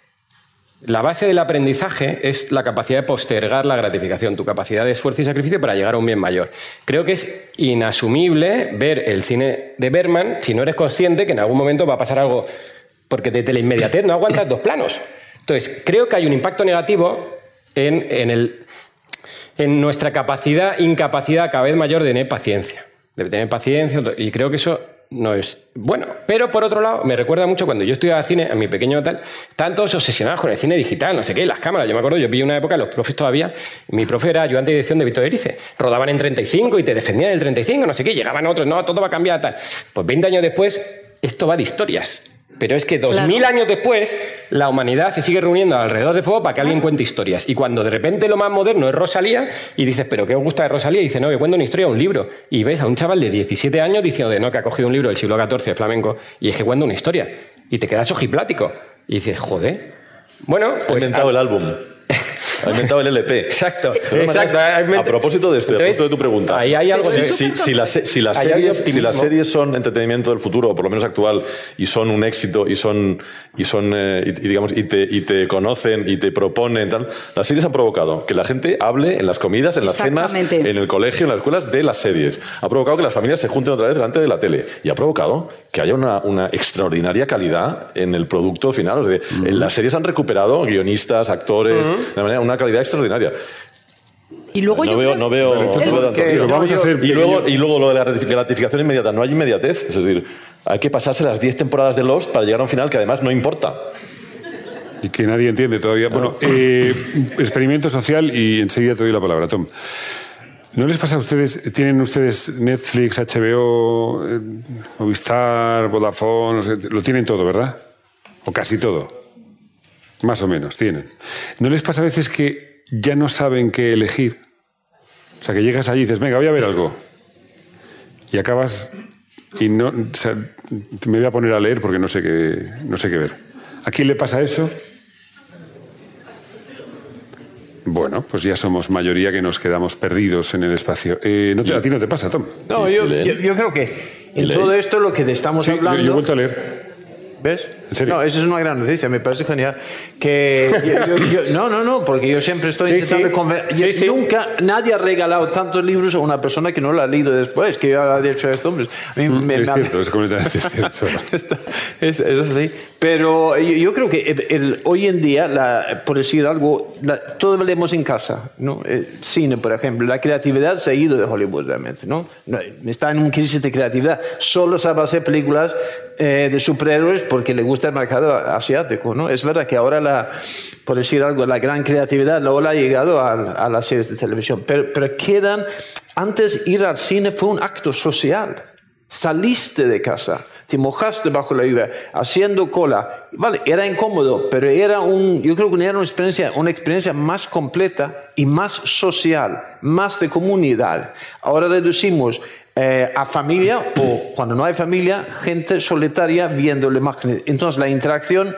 La base del aprendizaje es la capacidad de postergar la gratificación, tu capacidad de esfuerzo y sacrificio para llegar a un bien mayor. Creo que es inasumible ver el cine de Berman si no eres consciente que en algún momento va a pasar algo, porque desde la inmediatez no aguantas dos planos. Entonces, creo que hay un impacto negativo en, en el, en nuestra capacidad, incapacidad cada vez mayor de tener paciencia. De tener paciencia, y creo que eso no es bueno. Pero por otro lado, me recuerda mucho cuando yo estudiaba cine, a mi pequeño tal, estaban todos obsesionados con el cine digital, no sé qué, las cámaras. Yo me acuerdo, yo vi una época, los profes todavía, mi profe era ayudante de dirección de Víctor Erice, rodaban en 35 y te defendían el 35, no sé qué, llegaban otros, no, todo va a cambiar, tal. Pues 20 años después, esto va de historias. Pero es que 2000 Claro. años después, la humanidad se sigue reuniendo alrededor de fuego para que alguien cuente historias. Y cuando de repente lo más moderno es Rosalía, y dices, ¿pero qué os gusta de Rosalía? Y dice, no, que cuenta una historia, un libro. Y ves a un chaval de 17 años diciendo, de, no, que ha cogido un libro del siglo XIV de flamenco, y es que cuenta una historia. Y te quedas ojiplático. Y dices, joder. Bueno, He pues. inventado el álbum. Ha inventado el LP. Exacto, exacto. A propósito de esto, a propósito de tu pregunta. ahí hay algo de- si- si las, si las series, si las series son entretenimiento del futuro, o por lo menos actual, y son un éxito, y son, y son, eh, y, y digamos, y te, y te conocen, y te proponen, tal, las series han provocado que la gente hable en las comidas, en las cenas, en el colegio, en las escuelas, de las series. Ha provocado que las familias se junten otra vez delante de la tele. Y ha provocado que haya una, una extraordinaria calidad en el producto final. O sea, en Las series han recuperado guionistas, actores, de manera, una calidad extraordinaria. Y luego no, yo veo, creo- no veo, no vamos a hacer Y luego, y luego lo de la gratific- gratificación inmediata. No hay inmediatez. Es decir, hay que pasarse las 10 temporadas de Lost para llegar a un final que además no importa. Y que nadie entiende todavía. Bueno, eh, experimento social y enseguida te doy la palabra, Tom. ¿No les pasa a ustedes, tienen ustedes Netflix, HBO, eh, Movistar, Vodafone, no sé, lo tienen todo, ¿verdad? O casi todo. Más o menos, tienen. ¿No les pasa a veces que ya no saben qué elegir? O sea, que llegas allí y dices, venga, voy a ver algo. Y acabas y no, o sea, me voy a poner a leer porque no sé qué, no sé qué ver. ¿A quién le pasa eso? Bueno, pues ya somos mayoría que nos quedamos perdidos en el espacio. Eh, no te- a ti no te pasa, Tom. No, yo, yo, yo creo que en todo esto lo que estamos Sí, yo, hablando... yo he vuelto a leer. ¿Ves? ¿En serio? No, esa es una gran noticia, me parece genial. Que yo- yo- yo- no, no, no, porque yo siempre estoy Sí, intentando sí. conven- Sí. Nunca nadie ha regalado tantos libros a una persona que no lo ha leído después, que yo ha dicho esto, hombre. A mí me- Mm, es me- cierto, es completamente *laughs* cierto. Es, es así. Pero yo, creo que el- el- hoy en día, la- por decir algo, la- todo lo leemos en casa. ¿no? El cine, por ejemplo, la creatividad se ha ido de Hollywood realmente. ¿no? Está en un crisis de creatividad. Solo sabe hacer películas eh, de superhéroes porque le gusta el mercado asiático. ¿no? Es verdad que ahora, la, por decir algo, la gran creatividad la ha llegado a, a las series de televisión. Pero, pero quedan. Antes ir al cine fue un acto social. Saliste de casa, te mojaste bajo la lluvia, haciendo cola. Vale, era incómodo, pero era un, yo creo que era una experiencia, una experiencia más completa y más social, más de comunidad. Ahora reducimos eh, a familia o cuando no hay familia, gente solitaria viendo la imagen. Entonces la interacción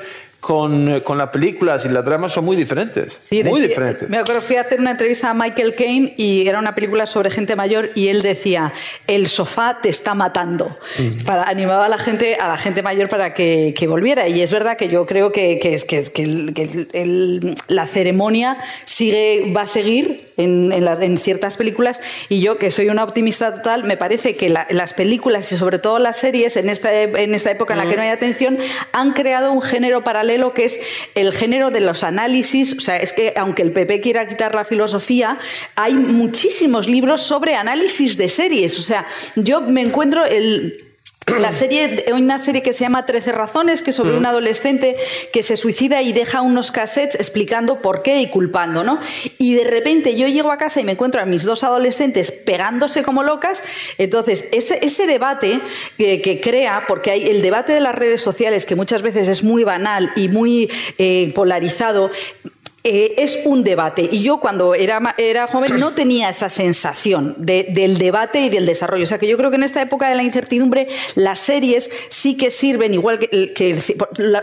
con, con las películas y las dramas son muy diferentes. Sí, muy decía- diferentes. Me acuerdo, fui a hacer una entrevista a Michael Caine y era una película sobre gente mayor y él decía, el sofá te está matando. Para, animaba a la gente, a la gente mayor para que, que volviera. Y es verdad que yo creo que, que, es- que, es- que el- que el- el- la ceremonia sigue, va a seguir en, en las- en ciertas películas y yo, que soy una optimista total, me parece que la- las películas y sobre todo las series en esta, e- en esta época en la que no hay atención han creado un género paralelo que es el género de los análisis. O sea, es que aunque el PP quiera quitar la filosofía, hay muchísimos libros sobre análisis de series. O sea, yo me encuentro el *clears throat* la serie, hay una serie que se llama Trece razones, que es sobre un adolescente que se suicida y deja unos cassettes explicando por qué y culpando, ¿no? Y de repente yo llego a casa y me encuentro a mis dos adolescentes pegándose como locas. Entonces, ese, ese debate que, que crea, porque hay el debate de las redes sociales, que muchas veces es muy banal y muy eh, polarizado, eh, es un debate. Y yo cuando era, joven no tenía esa sensación de- del debate y del desarrollo. O sea que yo creo que en esta época de la incertidumbre las series sí que sirven, igual que, que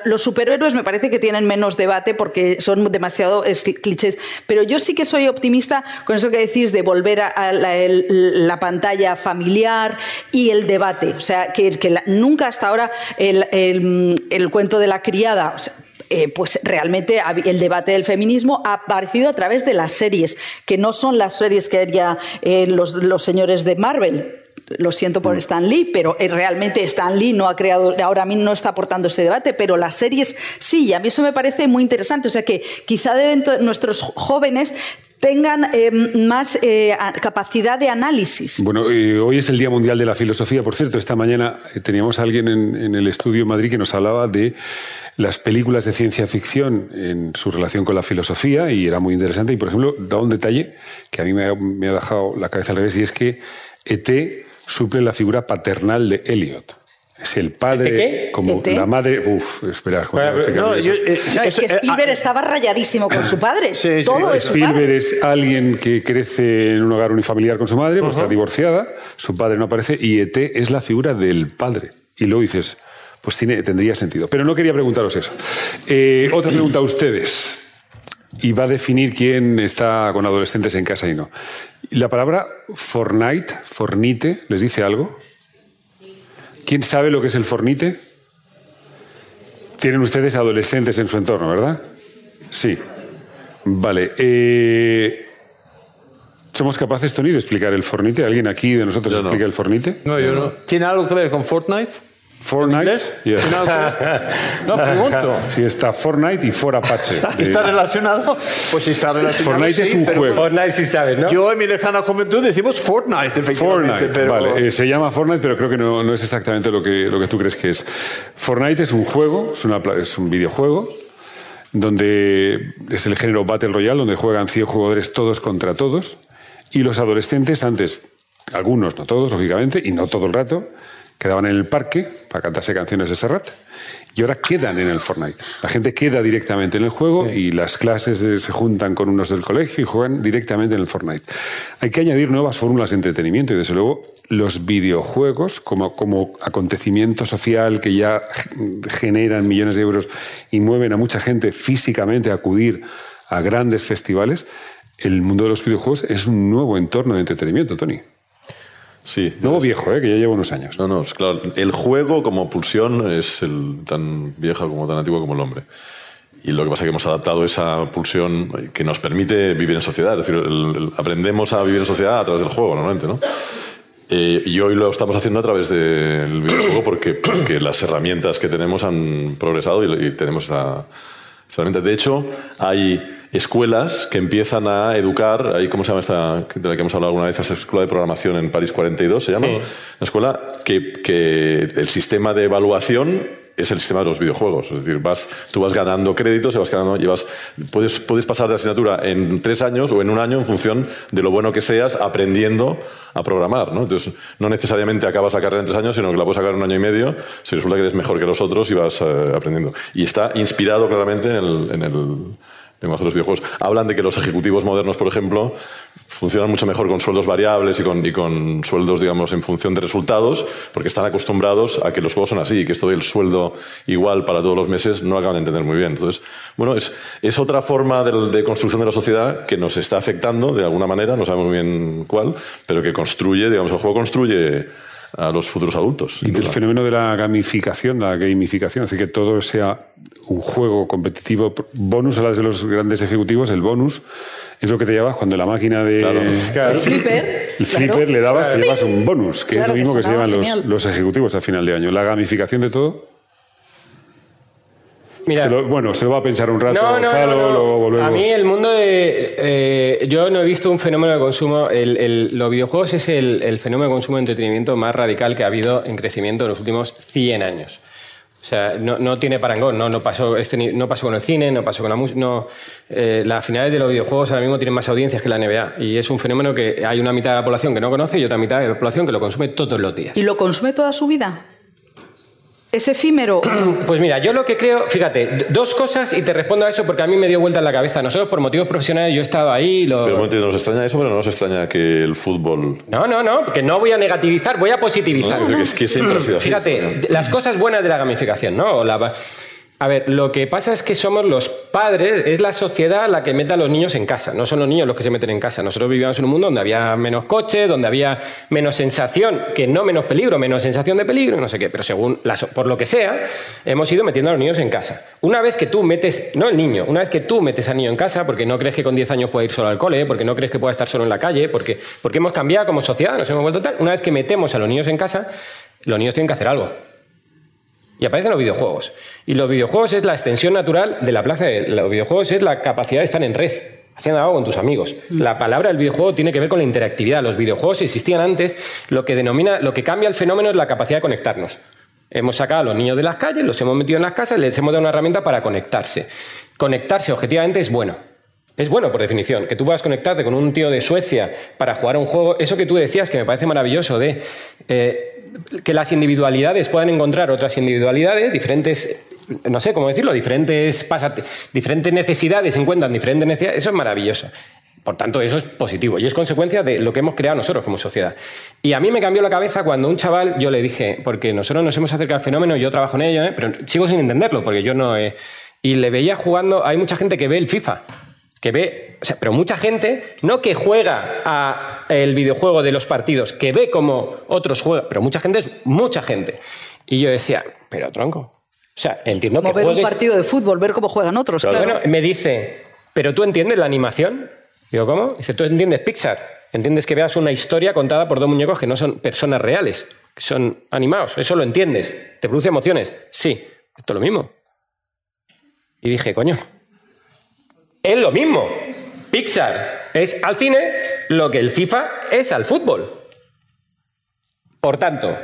los superhéroes me parece que tienen menos debate porque son demasiado clichés. Pero yo sí que soy optimista con eso que decís de volver a, la, pantalla familiar y el debate. O sea, que, nunca hasta ahora el, cuento de la criada... eh, pues realmente el debate del feminismo ha aparecido a través de las series, que no son las series que haría eh, los, los señores de Marvel. Lo siento por Stan Lee, pero eh, realmente Stan Lee no ha creado, ahora mismo no está aportando ese debate, pero las series sí, y a mí eso me parece muy interesante. O sea que quizá deben nuestros jóvenes tengan eh, más eh, capacidad de análisis. Bueno, eh, hoy es el Día Mundial de la Filosofía. Por cierto, esta mañana teníamos a alguien en, en el estudio en Madrid que nos hablaba de las películas de ciencia ficción en su relación con la filosofía y era muy interesante. Y, por ejemplo, da un detalle que a mí me ha, me ha dejado la cabeza al revés y es que ET suple la figura paternal de Elliot. Es el padre, ¿ET qué? como ¿ET? la madre. Uf, espera, Juan, No, yo, eh, No, es que eh, Spielberg ah, estaba rayadísimo con su padre. Sí, sí, Todo es su Spielberg padre. es alguien que crece en un hogar unifamiliar con su madre, pues está divorciada, su padre no aparece, y ET es la figura del padre. Y luego dices, pues tiene, tendría sentido. Pero no quería preguntaros eso. Eh, otra pregunta a ustedes. y va a definir quién está con adolescentes en casa y no. La palabra Fortnite, Fornite, ¿les dice algo? ¿Quién sabe lo que es el Fornite? Tienen ustedes adolescentes en su entorno, ¿verdad? Sí. Vale. eh, ¿Somos capaces, Tony, de explicar el Fornite? ¿Alguien aquí de nosotros Yo no. explica el Fornite? No, yo no. ¿Tiene algo que ver con Fortnite? Fortnite. Yes. *laughs* No, pregunto. Sí, está Fortnite y For Apache. *laughs* ¿Está relacionado? Pues está relacionado. Fortnite es sí, un pero juego. Fortnite sí sabes, ¿no? Yo en mi lejana juventud decimos Fortnite, efectivamente. Fortnite, pero... vale, eh, se llama Fortnite, pero creo que no, no es exactamente lo que, lo que tú crees que es. Fortnite es un juego, es, una es un videojuego, donde es el género Battle Royale, donde juegan 100 jugadores todos contra todos, y los adolescentes antes, algunos, no todos, lógicamente, y no todo el rato, quedaban en el parque para cantarse canciones de Serrat, y ahora quedan en el Fortnite. La gente queda directamente en el juego y las clases se juntan con unos del colegio y juegan directamente en el Fortnite. Hay que añadir nuevas fórmulas de entretenimiento y, desde luego, los videojuegos como, como acontecimiento social que ya generan millones de euros y mueven a mucha gente físicamente a acudir a grandes festivales. El mundo de los videojuegos es un nuevo entorno de entretenimiento, Tony. Sí. Nuevo viejo, ¿eh? que ya lleva unos años. No, no, es claro. El juego como pulsión es el, tan vieja como tan antiguo como el hombre. Y lo que pasa es que hemos adaptado esa pulsión que nos permite vivir en sociedad. Es decir, el- el- aprendemos a vivir en sociedad a través del juego, normalmente, ¿no? Eh, y hoy lo estamos haciendo a través del videojuego porque, porque las herramientas que tenemos han progresado y, y tenemos esa, esa herramienta. De hecho, hay escuelas que empiezan a educar, ahí, ¿cómo se llama esta? De la que hemos hablado alguna vez, esa escuela de programación en París 42, se llama. Una escuela que, que el sistema de evaluación es el sistema de los videojuegos. Es decir, vas, tú vas ganando créditos vas ganando, y vas, puedes, puedes pasar de asignatura en tres años o en un año en función de lo bueno que seas aprendiendo a programar. ¿no? Entonces, no necesariamente acabas la carrera en tres años, sino que la puedes sacar en un año y medio si resulta que eres mejor que los otros y vas eh, aprendiendo. Y está inspirado claramente en el, en el de. Hablan de que los ejecutivos modernos, por ejemplo, funcionan mucho mejor con sueldos variables y con, y con sueldos, digamos, en función de resultados, porque están acostumbrados a que los juegos son así y que esto del sueldo igual para todos los meses no lo acaban de entender muy bien. Entonces, bueno, es, es otra forma de, de construcción de la sociedad que nos está afectando de alguna manera, no sabemos muy bien cuál, pero que construye, digamos, el juego construye a los futuros adultos. Y el duda. fenómeno de la gamificación, la gamificación, es decir, que todo sea un juego competitivo, bonus a las de los grandes ejecutivos, el bonus es lo que te llevas cuando la máquina de... Claro. El flipper. El flipper claro. le dabas, te llevas un bonus, que Claro, es lo mismo que que se llevan los, los ejecutivos al final de año. La gamificación de todo. Mira, te lo- bueno, se lo va a pensar un rato No, no, Gonzalo, no, no. luego volvemos. A mí el mundo de... eh, yo no he visto un fenómeno de consumo... El, el- los videojuegos es el, el fenómeno de consumo de entretenimiento más radical que ha habido en crecimiento en los últimos 100 años. O sea, no, no tiene parangón, no, no, pasó este, ni- no pasó con el cine, no pasó con la música. No, eh, las finales de los videojuegos ahora mismo tienen más audiencias que la NBA. Y es un fenómeno que hay una mitad de la población que no conoce y otra mitad de la población que lo consume todos los días. ¿Y lo consume toda su vida? ¿Es efímero? *clears throat* Pues mira, yo lo que creo, fíjate, dos cosas y te respondo a eso porque a mí me dio vuelta en la cabeza. Nosotros por motivos profesionales yo he estado ahí. Lo... Pero un momento, nos extraña eso, pero no nos extraña que el fútbol... No, no, no, que no voy a negativizar, voy a positivizar. No, es que siempre ha sido así. Fíjate, las cosas buenas de la gamificación, ¿no? O la- A ver, lo que pasa es que somos los padres, es la sociedad la que mete a los niños en casa, no son los niños los que se meten en casa. Nosotros vivíamos en un mundo donde había menos coches, donde había menos sensación, que no menos peligro, menos sensación de peligro, no sé qué, pero según por lo que sea, hemos ido metiendo a los niños en casa. Una vez que tú metes, no el niño, una vez que tú metes al niño en casa, porque no crees que con 10 años pueda ir solo al cole, porque no crees que pueda estar solo en la calle, porque, porque hemos cambiado como sociedad, nos hemos vuelto tal, una vez que metemos a los niños en casa, los niños tienen que hacer algo. Y aparecen los videojuegos. Y los videojuegos es la extensión natural de la plaza. De, los videojuegos es la capacidad de estar en red, haciendo algo con tus amigos. La palabra del videojuego tiene que ver con la interactividad. Los videojuegos existían antes. Lo que denomina, lo que cambia el fenómeno es la capacidad de conectarnos. Hemos sacado a los niños de las calles, los hemos metido en las casas, les hemos dado una herramienta para conectarse. Conectarse objetivamente es bueno. Es bueno, por definición, que tú puedas conectarte con un tío de Suecia para jugar a un juego. Eso que tú decías, que me parece maravilloso, de eh, que las individualidades puedan encontrar otras individualidades, diferentes, no sé cómo decirlo, diferentes, pasat- diferentes necesidades, encuentran diferentes necesidades. Eso es maravilloso. Por tanto, eso es positivo y es consecuencia de lo que hemos creado nosotros como sociedad. Y a mí me cambió la cabeza cuando un chaval, yo le dije, porque nosotros nos hemos acercado al fenómeno, yo trabajo en ello, ¿eh? pero sigo sin entenderlo, porque yo no... y le veía jugando, hay mucha gente que ve el FIFA. Que ve, o sea, pero mucha gente, no que juega a el videojuego de los partidos, que ve como otros juegan, pero mucha gente es mucha gente. Y yo decía, pero tronco, o sea, entiendo Como que ver un partido de fútbol, ver cómo juegan otros, claro. Bueno, me dice, ¿pero tú entiendes la animación? Digo, ¿cómo? Dice, ¿tú entiendes Pixar? ¿Entiendes que veas una historia contada por dos muñecos que no son personas reales, que son animados? Eso lo entiendes. ¿Te produce emociones? Sí. Esto es lo mismo. Y dije, coño, es lo mismo. Pixar es al cine lo que el FIFA es al fútbol. Por tanto,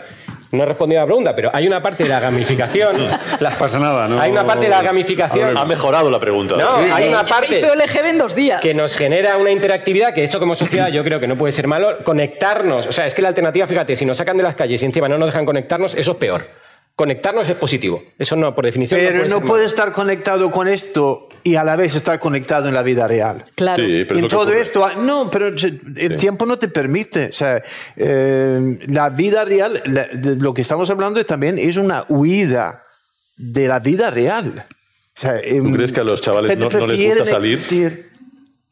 no he respondido a la pregunta, pero hay una parte de la gamificación. *laughs* la- pasa nada, ¿no? Hay una parte de la gamificación. Ha mejorado la pregunta. No, hay una parte en dos días. que nos genera una interactividad, que esto como sociedad yo creo que no puede ser malo, conectarnos. O sea, es que la alternativa, fíjate, si nos sacan de las calles y encima no nos dejan conectarnos, eso es peor. Conectarnos es positivo. Eso no, por definición, Pero puede no ser puede estar conectado con esto y a la vez estar conectado en la vida real. Claro. Sí, pero es en que todo esto, ah, no, pero el tiempo no te permite. O sea, eh, la vida real, la- de lo que estamos hablando también es una huida de la vida real. O sea, em, crees que a los chavales no- no les gusta salir? existir.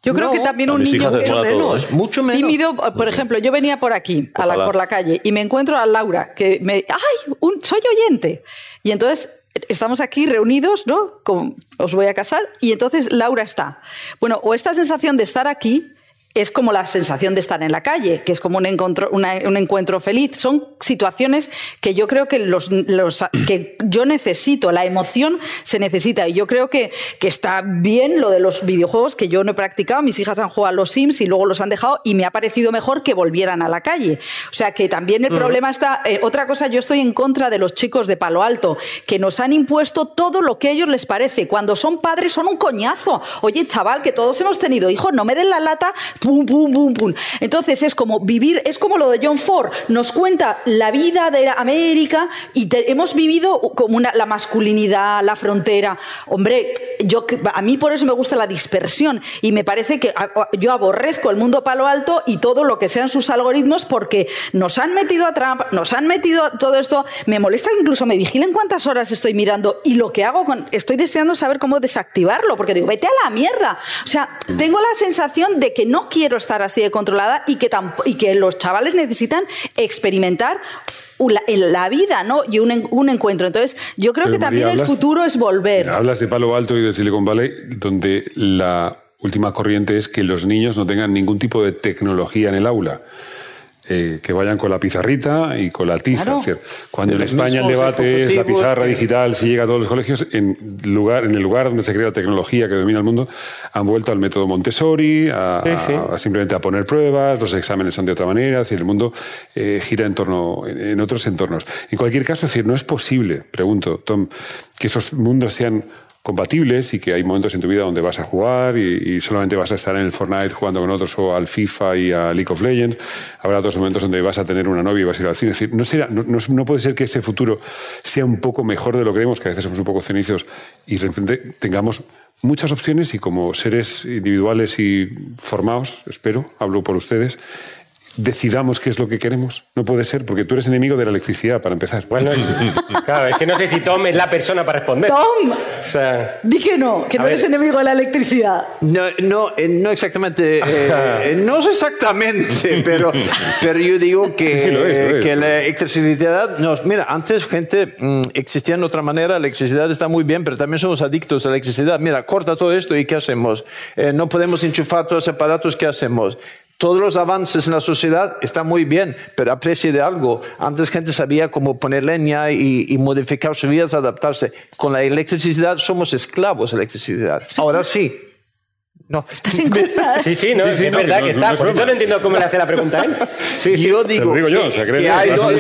Yo creo No, que también un niño que menos, ¿eh? mucho menos. tímido, por ejemplo, yo venía por aquí, a la- por la calle, y me encuentro a Laura, que me... ¡Ay! Un, soy oyente. Y entonces estamos aquí reunidos, ¿no? Con- os voy a casar, y entonces Laura está. Bueno, o esta sensación de estar aquí es como la sensación de estar en la calle, que es como un encuentro, una- un encuentro feliz. Son situaciones que yo creo que, los, los- que yo necesito, la emoción se necesita. Y yo creo que, que está bien lo de los videojuegos que yo no he practicado. Mis hijas han jugado a los Sims y luego los han dejado y me ha parecido mejor que volvieran a la calle. O sea que también el problema está. eh, otra cosa, yo estoy en contra de los chicos de Palo Alto, que nos han impuesto todo lo que a ellos les parece. Cuando son padres son un coñazo. Oye, chaval, que todos hemos tenido hijos, no me den la lata, pum, pum, pum, pum. Entonces es como vivir, es como lo de John Ford, nos cuenta la vida de América y te- hemos vivido como una, la masculinidad, la frontera. Hombre, yo, a mí por eso me gusta la dispersión y me parece que yo aborrezco el mundo palo alto y todo lo que sean sus algoritmos porque nos han metido a Trump, nos han metido todo esto. Me molesta incluso me vigilen cuántas horas estoy mirando y lo que hago. Estoy deseando saber cómo desactivarlo porque digo, vete a la mierda. O sea, tengo la sensación de que no quiero estar así de controlada y que, y que los chavales necesitan experimentar la, la vida, ¿no? Y un, un encuentro. Entonces, yo creo Pero, que también María, el hablas- futuro es volver. Hablas de Palo Alto y de Silicon Valley, donde la última corriente es que los niños no tengan ningún tipo de tecnología en el aula. Eh, que vayan con la pizarrita y con la tiza. Claro. Es decir, cuando en España el debate es la pizarra que- digital, si llega a todos los colegios, en, lugar, en el lugar donde se crea la tecnología que domina el mundo, han vuelto al método Montessori, a, Sí, sí. a simplemente a poner pruebas, los exámenes son de otra manera, es decir, el mundo eh, gira en torno en, en otros entornos. En cualquier caso, es decir, no es posible, pregunto, Tom, que esos mundos sean compatibles y que hay momentos en tu vida donde vas a jugar y, y solamente vas a estar en el Fortnite jugando con otros o al FIFA y a League of Legends. Habrá otros momentos donde vas a tener una novia y vas a ir al cine. Es decir, no, será, no, no- no puede ser que ese futuro sea un poco mejor de lo que creemos, que a veces somos un poco cenizos y de repente tengamos muchas opciones y como seres individuales y formados, espero, hablo por ustedes, decidamos qué es lo que queremos. No puede ser, porque tú eres enemigo de la electricidad, para empezar. Bueno, *laughs* claro, es que no sé si Tom es la persona para responder. Tom, O sea, di que no, que no ver. eres enemigo de la electricidad. No, no, eh, no exactamente, eh, eh, *laughs* no sé exactamente, pero, pero yo digo que, Sí, sí, lo es, lo es. que la electricidad, nos, mira, antes gente mm, existía de otra manera, la electricidad está muy bien, pero también somos adictos a la electricidad. Mira, corta todo esto y ¿qué hacemos? Eh, no podemos enchufar todos los aparatos, ¿qué hacemos? Todos los avances en la sociedad están muy bien, pero aprecie de algo. Antes gente sabía cómo poner leña y, y modificar sus vidas, adaptarse. Con la electricidad somos esclavos de la electricidad. Ahora sí. No. ¿Estás en contra? *laughs* sí, sí, no, Sí, sí, es no, verdad que que, no- no está. es Por eso broma. no entiendo cómo le hace la pregunta a él. *laughs* Sí, sí. Yo digo lo digo yo, que, o sea, que hay, dos,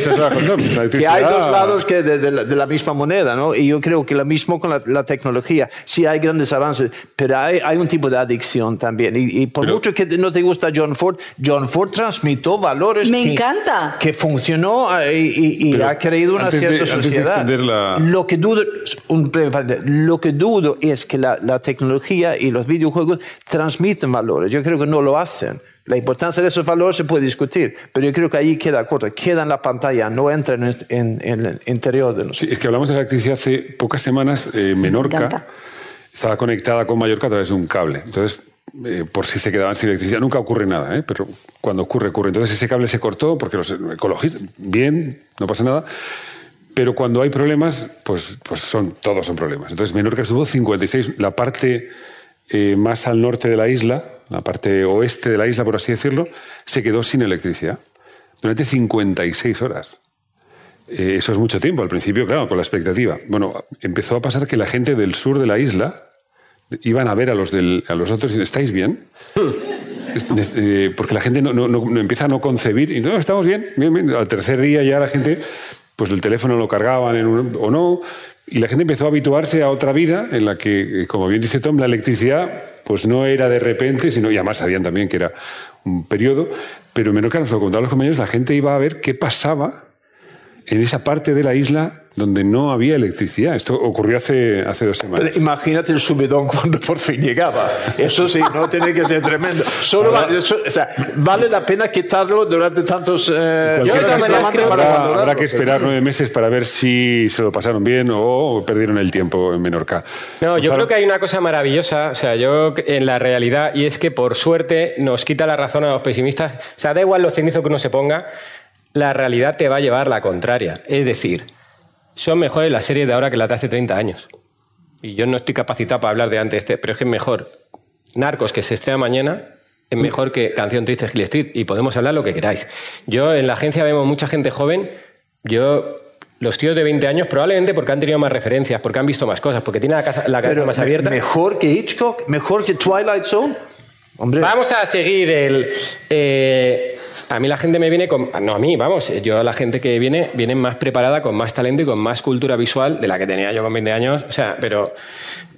que hay dos lados que de, de la, de la misma moneda, ¿no? Y yo creo que lo mismo con la, la tecnología. Sí hay grandes avances, pero hay, hay un tipo de adicción también. Y, y por Pero- mucho que no te gusta John Ford, John Ford transmitió valores Me que, encanta. que funcionó eh, y, y- y ha creído una antes de- cierta antes de sociedad. la- Lo que dudo, un- lo que dudo es que la, la tecnología y los videojuegos transmiten valores. Yo creo que no lo hacen. La importancia de esos valores se puede discutir, pero yo creo que ahí queda corto, queda en la pantalla, no entra en, en- en el interior de nosotros. Sí, es que hablamos de la electricidad hace pocas semanas. eh, Menorca estaba conectada con Mallorca a través de un cable. Entonces, eh, por si se quedaban sin electricidad. Nunca ocurre nada, ¿eh? pero cuando ocurre, ocurre. Entonces ese cable se cortó porque los ecologistas, bien, no pasa nada. Pero cuando hay problemas, pues, pues son, todos son problemas. Entonces Menorca estuvo 56, la parte eh, más al norte de la isla, la parte oeste de la isla, por así decirlo, se quedó sin electricidad durante 56 horas. Eh, eso es mucho tiempo. Al principio, claro, con la expectativa. Bueno, empezó a pasar que la gente del sur de la isla iban a ver a los, del, a los otros y ¿estáis bien? Eh, porque la gente no, no, no, empieza a no concebir y no, estamos bien, bien, bien. Al tercer día ya la gente, pues el teléfono lo cargaban en un- o no, y la gente empezó a habituarse a otra vida en la que, eh, como bien dice Tom, la electricidad pues no era de repente, sino, y además sabían también que era un periodo, pero menos que nos lo contaban los compañeros, la gente iba a ver qué pasaba en esa parte de la isla donde no había electricidad. Esto ocurrió hace, hace dos Pero semanas. imagínate el subidón *laughs* cuando por fin llegaba. Eso sí, no tiene que ser tremendo. Solo va- eso- o sea, vale la pena quitarlo durante tantos. Eh, caso, solamente para habrá, habrá que esperar nueve meses para ver si se lo pasaron bien o perdieron el tiempo en Menorca. No, yo Gonzalo. creo que hay una cosa maravillosa, o sea, yo en la realidad, y es que por suerte nos quita la razón a los pesimistas, o sea, da igual lo cenizo que uno se ponga, la realidad te va a llevar la contraria. Es decir, son mejores las series de ahora que las de hace 30 años. Y yo no estoy capacitado para hablar de antes, este, pero es que es mejor Narcos, que se estrena mañana, es mejor que Canción Triste de Hill Street, y podemos hablar lo que queráis. Yo en la agencia vemos mucha gente joven, yo... Los tíos de 20 años probablemente porque han tenido más referencias, porque han visto más cosas, porque tienen la, casa- la cabeza más abierta. mejor que Hitchcock, mejor que Twilight Zone. Hombre, Vamos a seguir el. eh, a mí la gente me viene con. No, a mí, vamos. Yo, la gente que viene, viene más preparada, con más talento y con más cultura visual de la que tenía yo con 20 años. O sea, pero.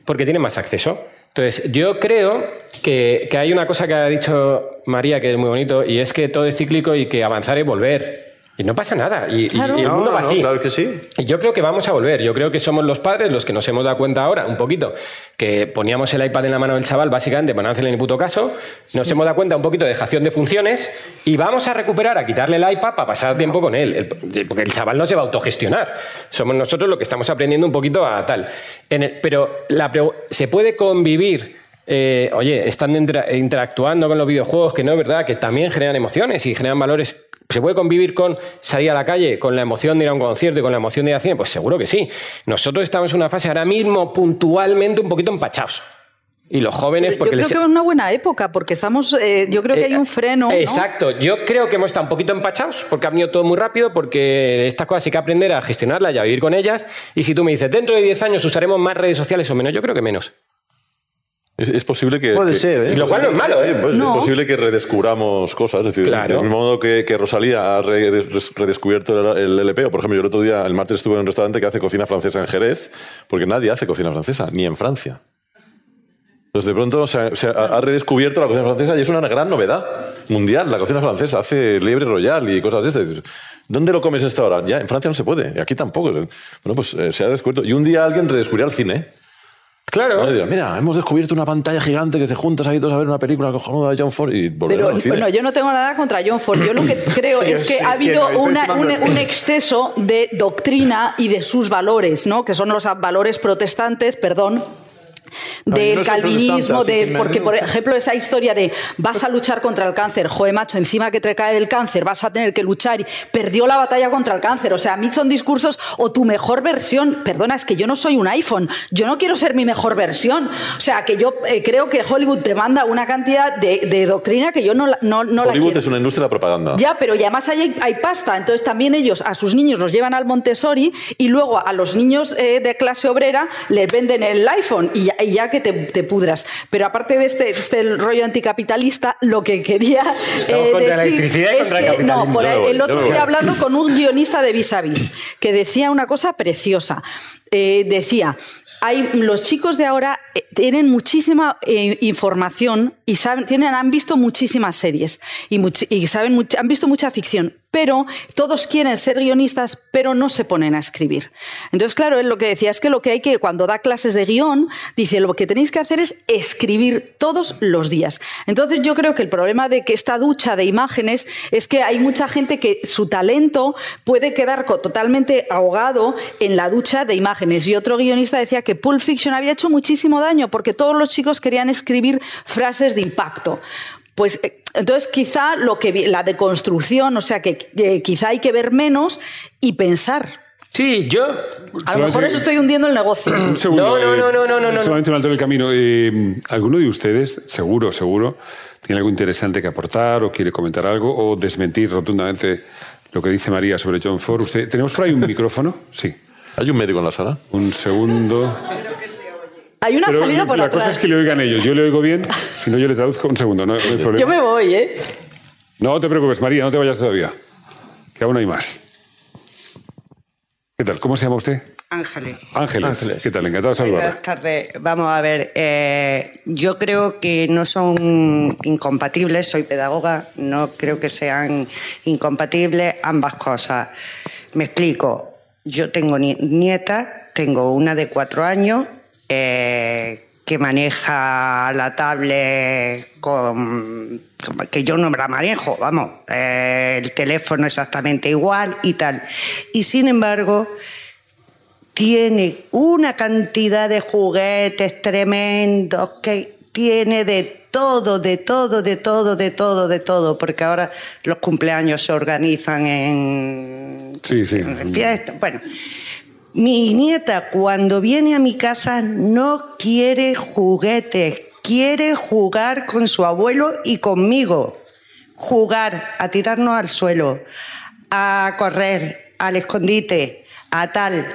Porque tiene más acceso. Entonces, yo creo que, que hay una cosa que ha dicho María que es muy bonito y es que todo es cíclico y que avanzar es volver. Y no pasa nada. Y, y- Claro. y el No, mundo no, va no, así. claro que sí. Y yo creo que vamos a volver. Yo creo que somos los padres los que nos hemos dado cuenta ahora, un poquito, que poníamos el iPad en la mano del chaval, básicamente, para no hacerle ni puto caso. Nos hemos dado cuenta un poquito de dejación de funciones y vamos a recuperar, a quitarle el iPad para pasar tiempo con él. El- porque el chaval no se va a autogestionar. Somos nosotros los que estamos aprendiendo un poquito a tal. En el- pero la ¿se puede convivir? eh, oye, están inter- interactuando con los videojuegos, que no es verdad, que también generan emociones y generan valores. ¿Se puede convivir con salir a la calle, con la emoción de ir a un concierto y con la emoción de ir al cine? Pues seguro que sí. Nosotros estamos en una fase ahora mismo puntualmente un poquito empachados. Y los jóvenes, Yo porque creo les... que es una buena época, porque estamos. eh, yo creo que hay un freno. ¿no? Exacto. Yo creo que hemos estado un poquito empachados porque ha venido todo muy rápido, porque estas cosas hay que aprender a gestionarlas y a vivir con ellas. Y si tú me dices, dentro de 10 años usaremos más redes sociales o menos, yo creo que menos. Es, es posible que. Puede que- ser, ¿eh? Lo cual no es malo, ¿eh? Pues No. Es posible que redescubramos cosas. Es decir, Claro. del mismo modo que, que Rosalía ha redes- redescubierto el, el LP. O, por ejemplo, yo el otro día, el martes, estuve en un restaurante que hace cocina francesa en Jerez, porque nadie hace cocina francesa, ni en Francia. Entonces, de pronto se, ha- se ha, ha redescubierto la cocina francesa y es una gran novedad mundial. La cocina francesa hace liebre royal y cosas de estas. ¿Dónde lo comes esta hora? Ya, en Francia no se puede, y aquí tampoco. Bueno, pues eh, se ha descubierto. Y un día alguien redescubrió el cine. Claro. Mira, hemos descubierto una pantalla gigante que se juntas ahí todos a ver una película cojonuda de John Ford y volvemos Pero al cine. bueno, yo no tengo nada contra John Ford. Yo lo que *laughs* creo es que ha que habido no, una- un exceso de doctrina y de sus valores, ¿no? Que son los valores protestantes, perdón. Del no calvinismo, de, porque por ejemplo esa historia de vas a luchar contra el cáncer, joder macho, encima que te cae el cáncer vas a tener que luchar y perdió la batalla contra el cáncer, o sea, a mí son discursos o tu mejor versión, perdona, es que yo no soy un iPhone, yo no quiero ser mi mejor versión, o sea, que yo eh, creo que Hollywood te manda una cantidad de, de doctrina que yo no, la- no, no la Hollywood quiero. es una industria de propaganda. Ya, pero ya además hay, hay pasta. Entonces también ellos a sus niños los llevan al Montessori y luego a los niños eh, de clase obrera les venden el iPhone y ya, y ya que te, te pudras. Pero aparte de este, este rollo anticapitalista, lo que quería eh, contra la decir electricidad y es contra el que capitalismo. no, por el yo otro día hablando con un guionista de Vis a Vis que decía una cosa preciosa. Eh, decía. Hay, los chicos de ahora eh, tienen muchísima eh, información y saben, tienen, han visto muchísimas series y, much- y saben, much- han visto mucha ficción. Pero todos quieren ser guionistas, pero no se ponen a escribir. Entonces, claro, él lo que decía es que lo que hay que, cuando da clases de guion, dice, lo que tenéis que hacer es escribir todos los días. Entonces, yo creo que el problema de que esta ducha de imágenes es que hay mucha gente que su talento puede quedar totalmente ahogado en la ducha de imágenes. Y otro guionista decía que Pulp Fiction había hecho muchísimo daño porque todos los chicos querían escribir frases de impacto. Pues eh, entonces quizá lo que la deconstrucción, o sea que, que quizá hay que ver menos y pensar. Sí, yo. A lo mejor eso estoy hundiendo el negocio. *clears throat* Un segundo. No, no, eh, no, no, no, no, no. Solamente un alto en el camino. Eh, ¿Alguno de ustedes, seguro, seguro, tiene algo interesante que aportar o quiere comentar algo o desmentir rotundamente lo que dice María sobre John Ford? ¿Usted, ¿Tenemos por ahí un micrófono? Sí. ¿Hay un médico en la sala? Un segundo. Hay una Pero salida por la atrás. cosa es que le oigan ellos. Yo le oigo bien. Si no, yo le traduzco. Un segundo, no, no hay problema. Yo me voy, ¿eh? No te preocupes, María, no te vayas todavía. Que aún hay más. ¿Qué tal? ¿Cómo se llama usted? Ángeles. Ángeles. ¿Qué tal? Encantado de saludarla. Buenas tardes. Vamos a ver, eh, yo creo que no son incompatibles, soy pedagoga, no creo que sean incompatibles ambas cosas. Me explico, yo tengo ni- nietas, tengo una de cuatro años eh, que maneja la tablet con, con- que yo no la manejo, vamos, eh, el teléfono exactamente igual y tal. Y sin embargo, tiene una cantidad de juguetes tremendos que tiene de todo, de todo, de todo, de todo, de todo, porque ahora los cumpleaños se organizan en, Sí, sí. en fiestas. Bueno, mi nieta cuando viene a mi casa no quiere juguetes, quiere jugar con su abuelo y conmigo. Jugar, a tirarnos al suelo, a correr, al escondite, a tal.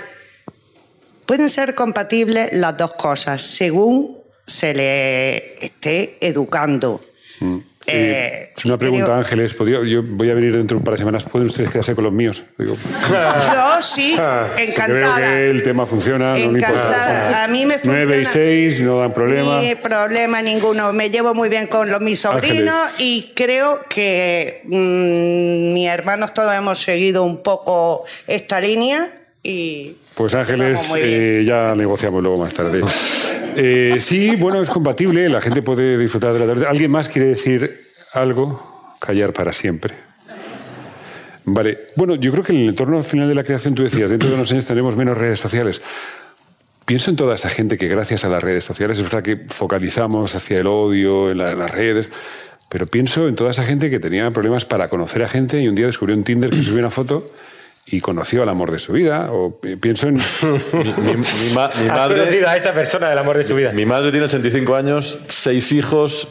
Pueden ser compatibles las dos cosas según se le esté educando. Eh, Es una pregunta, creo- Ángeles. ¿podría- yo voy a venir dentro de un par de semanas. ¿Pueden ustedes quedarse con los míos? Digo, *laughs* Yo sí, porque encantada. Veo que el tema funciona. no le importa. Encantada. A mí me funciona. 9 y 6, no dan problema. Ni problema ninguno. Me llevo muy bien con los, mis sobrinos Ángeles. y creo que mm, mis hermanos todos hemos seguido un poco esta línea y Pues Ángeles, eh, ya negociamos luego más tarde. Eh, sí, bueno, es compatible, la gente puede disfrutar de la tarde. ¿Alguien más quiere decir algo? Callar para siempre. Vale, bueno, yo creo que en el entorno final de la creación, tú decías, dentro de unos años tendremos menos redes sociales. Pienso en toda esa gente que gracias a las redes sociales, es verdad que focalizamos hacia el odio en, la- en las redes, pero pienso en toda esa gente que tenía problemas para conocer a gente y un día descubrió en Tinder que subió una foto y conoció al amor de su vida. O pi- pienso en... *laughs* Mi, mi- mi ma- mi *laughs* Has madre, a esa persona del amor de su vida. mi madre tiene 85 años, 6 hijos,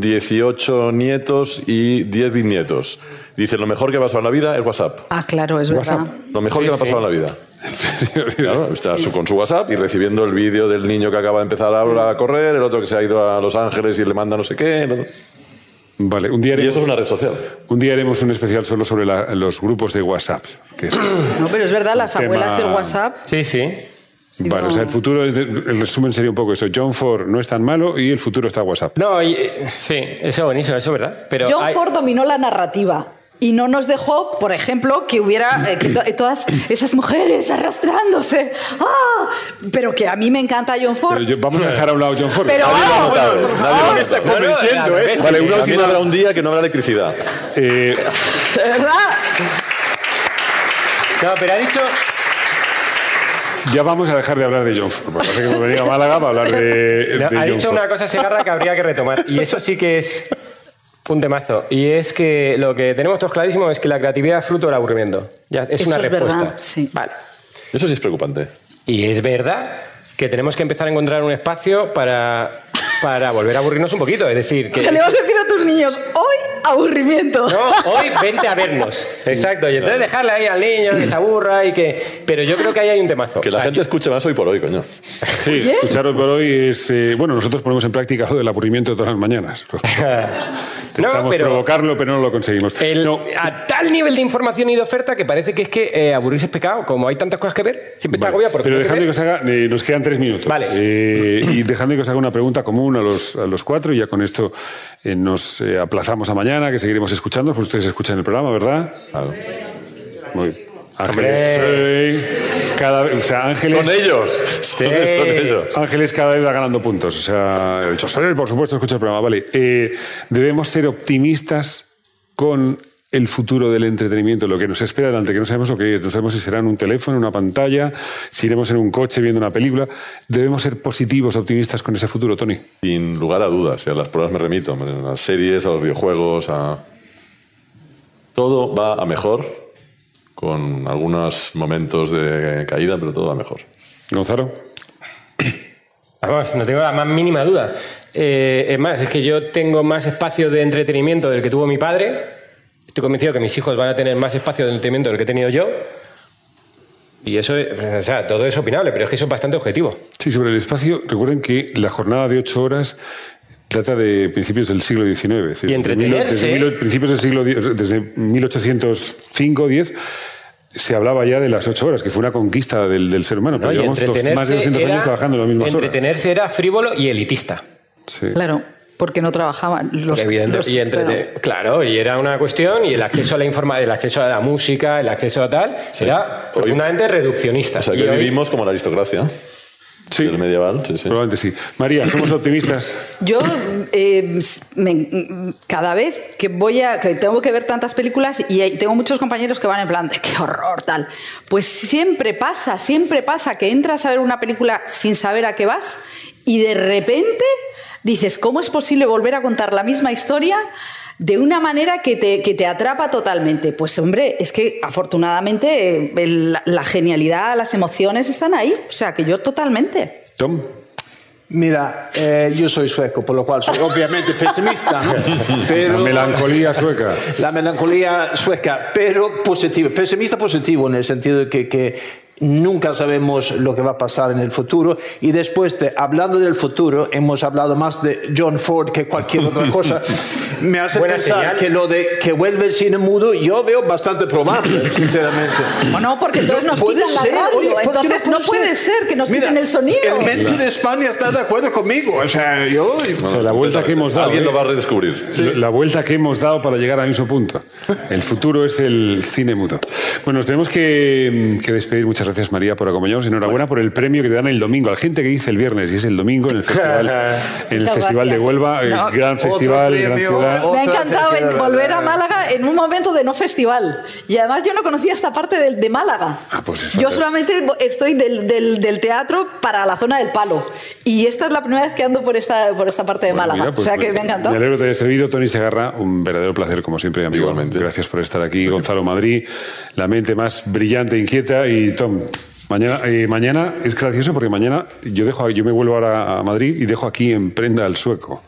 18 nietos y 10 bisnietos. Dice, lo mejor que me ha pasado en la vida es WhatsApp. Ah, claro, es verdad. WhatsApp. Lo mejor que me ha pasado en la vida. ¿En serio? Claro, está su- con su WhatsApp y recibiendo el vídeo del niño que acaba de empezar a correr, el otro que se ha ido a Los Ángeles y le manda no sé qué. el otro- Vale, un día, Y haremos, eso es una red social. un día haremos un especial solo sobre la- los grupos de WhatsApp. Que es, *clears throat* No, pero es verdad, las tema- abuelas y el WhatsApp. Sí, sí. vale, no- o sea, el futuro, el resumen sería un poco eso. John Ford no es tan malo y el futuro está WhatsApp. No, y, sí, eso es buenísimo, eso es verdad. Pero John hay- Ford dominó la narrativa. Y no nos dejó, por ejemplo, que hubiera eh, que to- todas esas mujeres arrastrándose. ¡Ah! Pero que a mí me encanta John Ford. Pero yo- vamos a dejar a un lado John Ford. Pero Nadie por favor. ha está convenciendo, ¿eh? Vale, una También También habrá un día que no habrá electricidad. Eh, ¿De verdad? No, pero ha dicho. ya vamos a dejar de hablar de John Ford. Porque parece que hemos venido a Málaga para hablar de, no, de ha John dicho Ford. una cosa Segarra que habría que retomar. Y eso sí que es un temazo. Y es que lo que tenemos todos clarísimo es que la creatividad es fruto del aburrimiento. Ya, es Eso una es respuesta. verdad, sí. Vale. Eso sí es preocupante. Y es verdad que tenemos que empezar a encontrar un espacio para, para volver a aburrirnos un poquito. Es decir, que. Se le vas a decir a tus niños, hoy aburrimiento. No, hoy vente a vernos. *laughs* Exacto. Y entonces dejarle ahí al niño que se aburra y que. Pero yo creo que ahí hay un temazo. Que la O sea, gente escuche más hoy por hoy, coño. *laughs* Sí, escucharos por hoy es... eh, bueno, nosotros ponemos en práctica lo del aburrimiento de todas las mañanas. *laughs* Intentamos pero- provocarlo, pero no lo conseguimos. El- No, a tal nivel de información y de oferta que parece que es que eh, aburrirse es pecado. Como hay tantas cosas que ver, siempre está Vale, agobiado por Pero tener que que os haga, eh, nos quedan tres minutos. Vale. Eh, y dejadme que os haga una pregunta común a los, a los cuatro y ya con esto eh, nos eh, aplazamos a mañana. que seguiremos escuchando, pues ustedes escuchan el programa, ¿verdad? Claro. Muy Ángeles. Cada vez, o sea, Ángeles. Son ellos. Son, son ellos. Ángeles cada vez va ganando puntos. O sea, dicho, "Sí, por supuesto, escucha el programa. Vale. Eh, debemos ser optimistas con el futuro del entretenimiento, lo que nos espera delante, que no sabemos lo que es, no sabemos si será en un teléfono, en una pantalla, si iremos en un coche viendo una película. Debemos ser positivos, optimistas con ese futuro, Tony. Sin lugar a dudas. A las pruebas me remito. A las series, a los videojuegos, a. Todo va a mejor, con algunos momentos de caída, pero todo va mejor. Gonzalo. Vamos, no tengo la más mínima duda. Eh, es más, es que yo tengo más espacio de entretenimiento del que tuvo mi padre. Estoy convencido que mis hijos van a tener más espacio de entretenimiento del que he tenido yo. Y eso, es- o sea, todo es opinable, pero es que eso es bastante objetivo. Sí, sobre el espacio, recuerden que la jornada de ocho horas data de principios del siglo XIX. Y desde entretenerse. mil- desde mil- principios del siglo desde 1805-10 se hablaba ya de las ocho horas, que fue una conquista del, del ser humano. ¿no? Pero llevamos dos- entretenerse más de 200 era- años trabajando en las mismas horas. Entretenerse era frívolo y elitista. Sí. Claro, porque no trabajaban. Los, Evidente- los- y entrete- claro. y era una cuestión, y el acceso a la informa, el acceso a la música, el acceso a tal, era profundamente reduccionista. O sea, que hoy- vivimos como la aristocracia Sí, del medieval. Sí, sí. probablemente sí. María, somos optimistas. Yo eh, me- cada vez que voy a que tengo que ver tantas películas y hay- tengo muchos compañeros que van en plan de qué horror tal, pues siempre pasa, siempre pasa que entras a ver una película sin saber a qué vas y de repente dices cómo es posible volver a contar la misma historia de una manera que te, que te atrapa totalmente. Pues hombre, es que afortunadamente eh, el- la genialidad, las emociones están ahí, o sea que yo totalmente. Tom. Mira, eh, yo soy sueco, por lo cual soy obviamente pesimista, *laughs* ¿no? pero La melancolía sueca. la melancolía sueca, pero positivo, pesimista positivo en el sentido de que, que nunca sabemos lo que va a pasar en el futuro y después de hablando del futuro hemos hablado más de John Ford que cualquier otra *laughs* cosa. Me hace Buena pensar señal. que lo de que vuelve el cine mudo yo veo bastante probable, *laughs* sinceramente. Bueno, porque entonces nos Puede quitan la ser, radio, oye, ¿por qué entonces no puede ser que nos Mira, quiten el sonido. El Menti de España está de acuerdo conmigo, o sea, yo O sea, la vuelta que hemos dado. Alguien ¿eh? lo va a redescubrir. La vuelta que hemos dado para llegar al mismo punto. El futuro es el cine mudo. Bueno, nos tenemos que, que despedir. Muchas gracias, María, por acompañarnos. Enhorabuena por el premio que te dan el domingo. La gente que dice el viernes y es el domingo en el *laughs* Festival, en el festival de. Huelva, el No, gran otro festival, gran premio, ciudad. otro- Me ha encantado en volver a Málaga en un momento de no festival. Y además yo no conocía esta parte del- de, Málaga. Ah, pues es yo solamente estoy del, del- del teatro para la zona del palo. Y esta es la primera vez que ando por esta, por esta parte de Bueno, Málaga. mira, pues o sea que me ha encantado. Me alegro que te haya servido, Tony Segarra. Un verdadero placer, como siempre, amigo. Igualmente. Gracias por estar aquí. Gonzalo Madrid, la mente más brillante, inquieta. Y Tom, mañana, eh, mañana es gracioso porque mañana yo, dejo, yo me vuelvo ahora a Madrid y dejo aquí en prenda al sueco.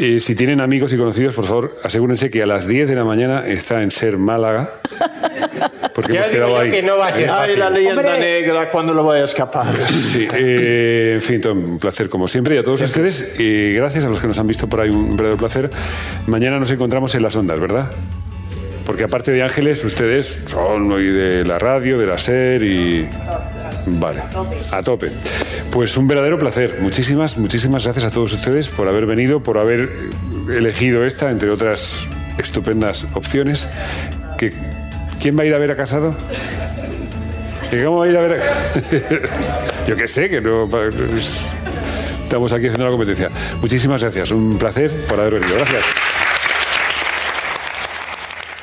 Eh, si tienen amigos y conocidos, por favor, asegúrense que a las 10 de la mañana está en Ser Málaga. Porque Ya hemos quedado yo ahí. que no va a ser Ay, la leyenda Hombre. negra, cuando lo voy a escapar? Sí, eh, en fin, un placer como siempre. Y a todos ustedes, eh, gracias a los que nos han visto por ahí, un verdadero placer. Mañana nos encontramos en las ondas, ¿verdad? Porque aparte de Ángeles, ustedes son hoy de la radio, de la SER y... Vale, a tope. Pues un verdadero placer. Muchísimas, muchísimas gracias a todos ustedes por haber venido, por haber elegido esta, entre otras estupendas opciones. ¿Quién va a ir a ver a Casado? ¿Que ¿Cómo va a ir a ver a... *laughs* Yo qué sé, que no... Estamos aquí haciendo la competencia. Muchísimas gracias. Un placer por haber venido. Gracias.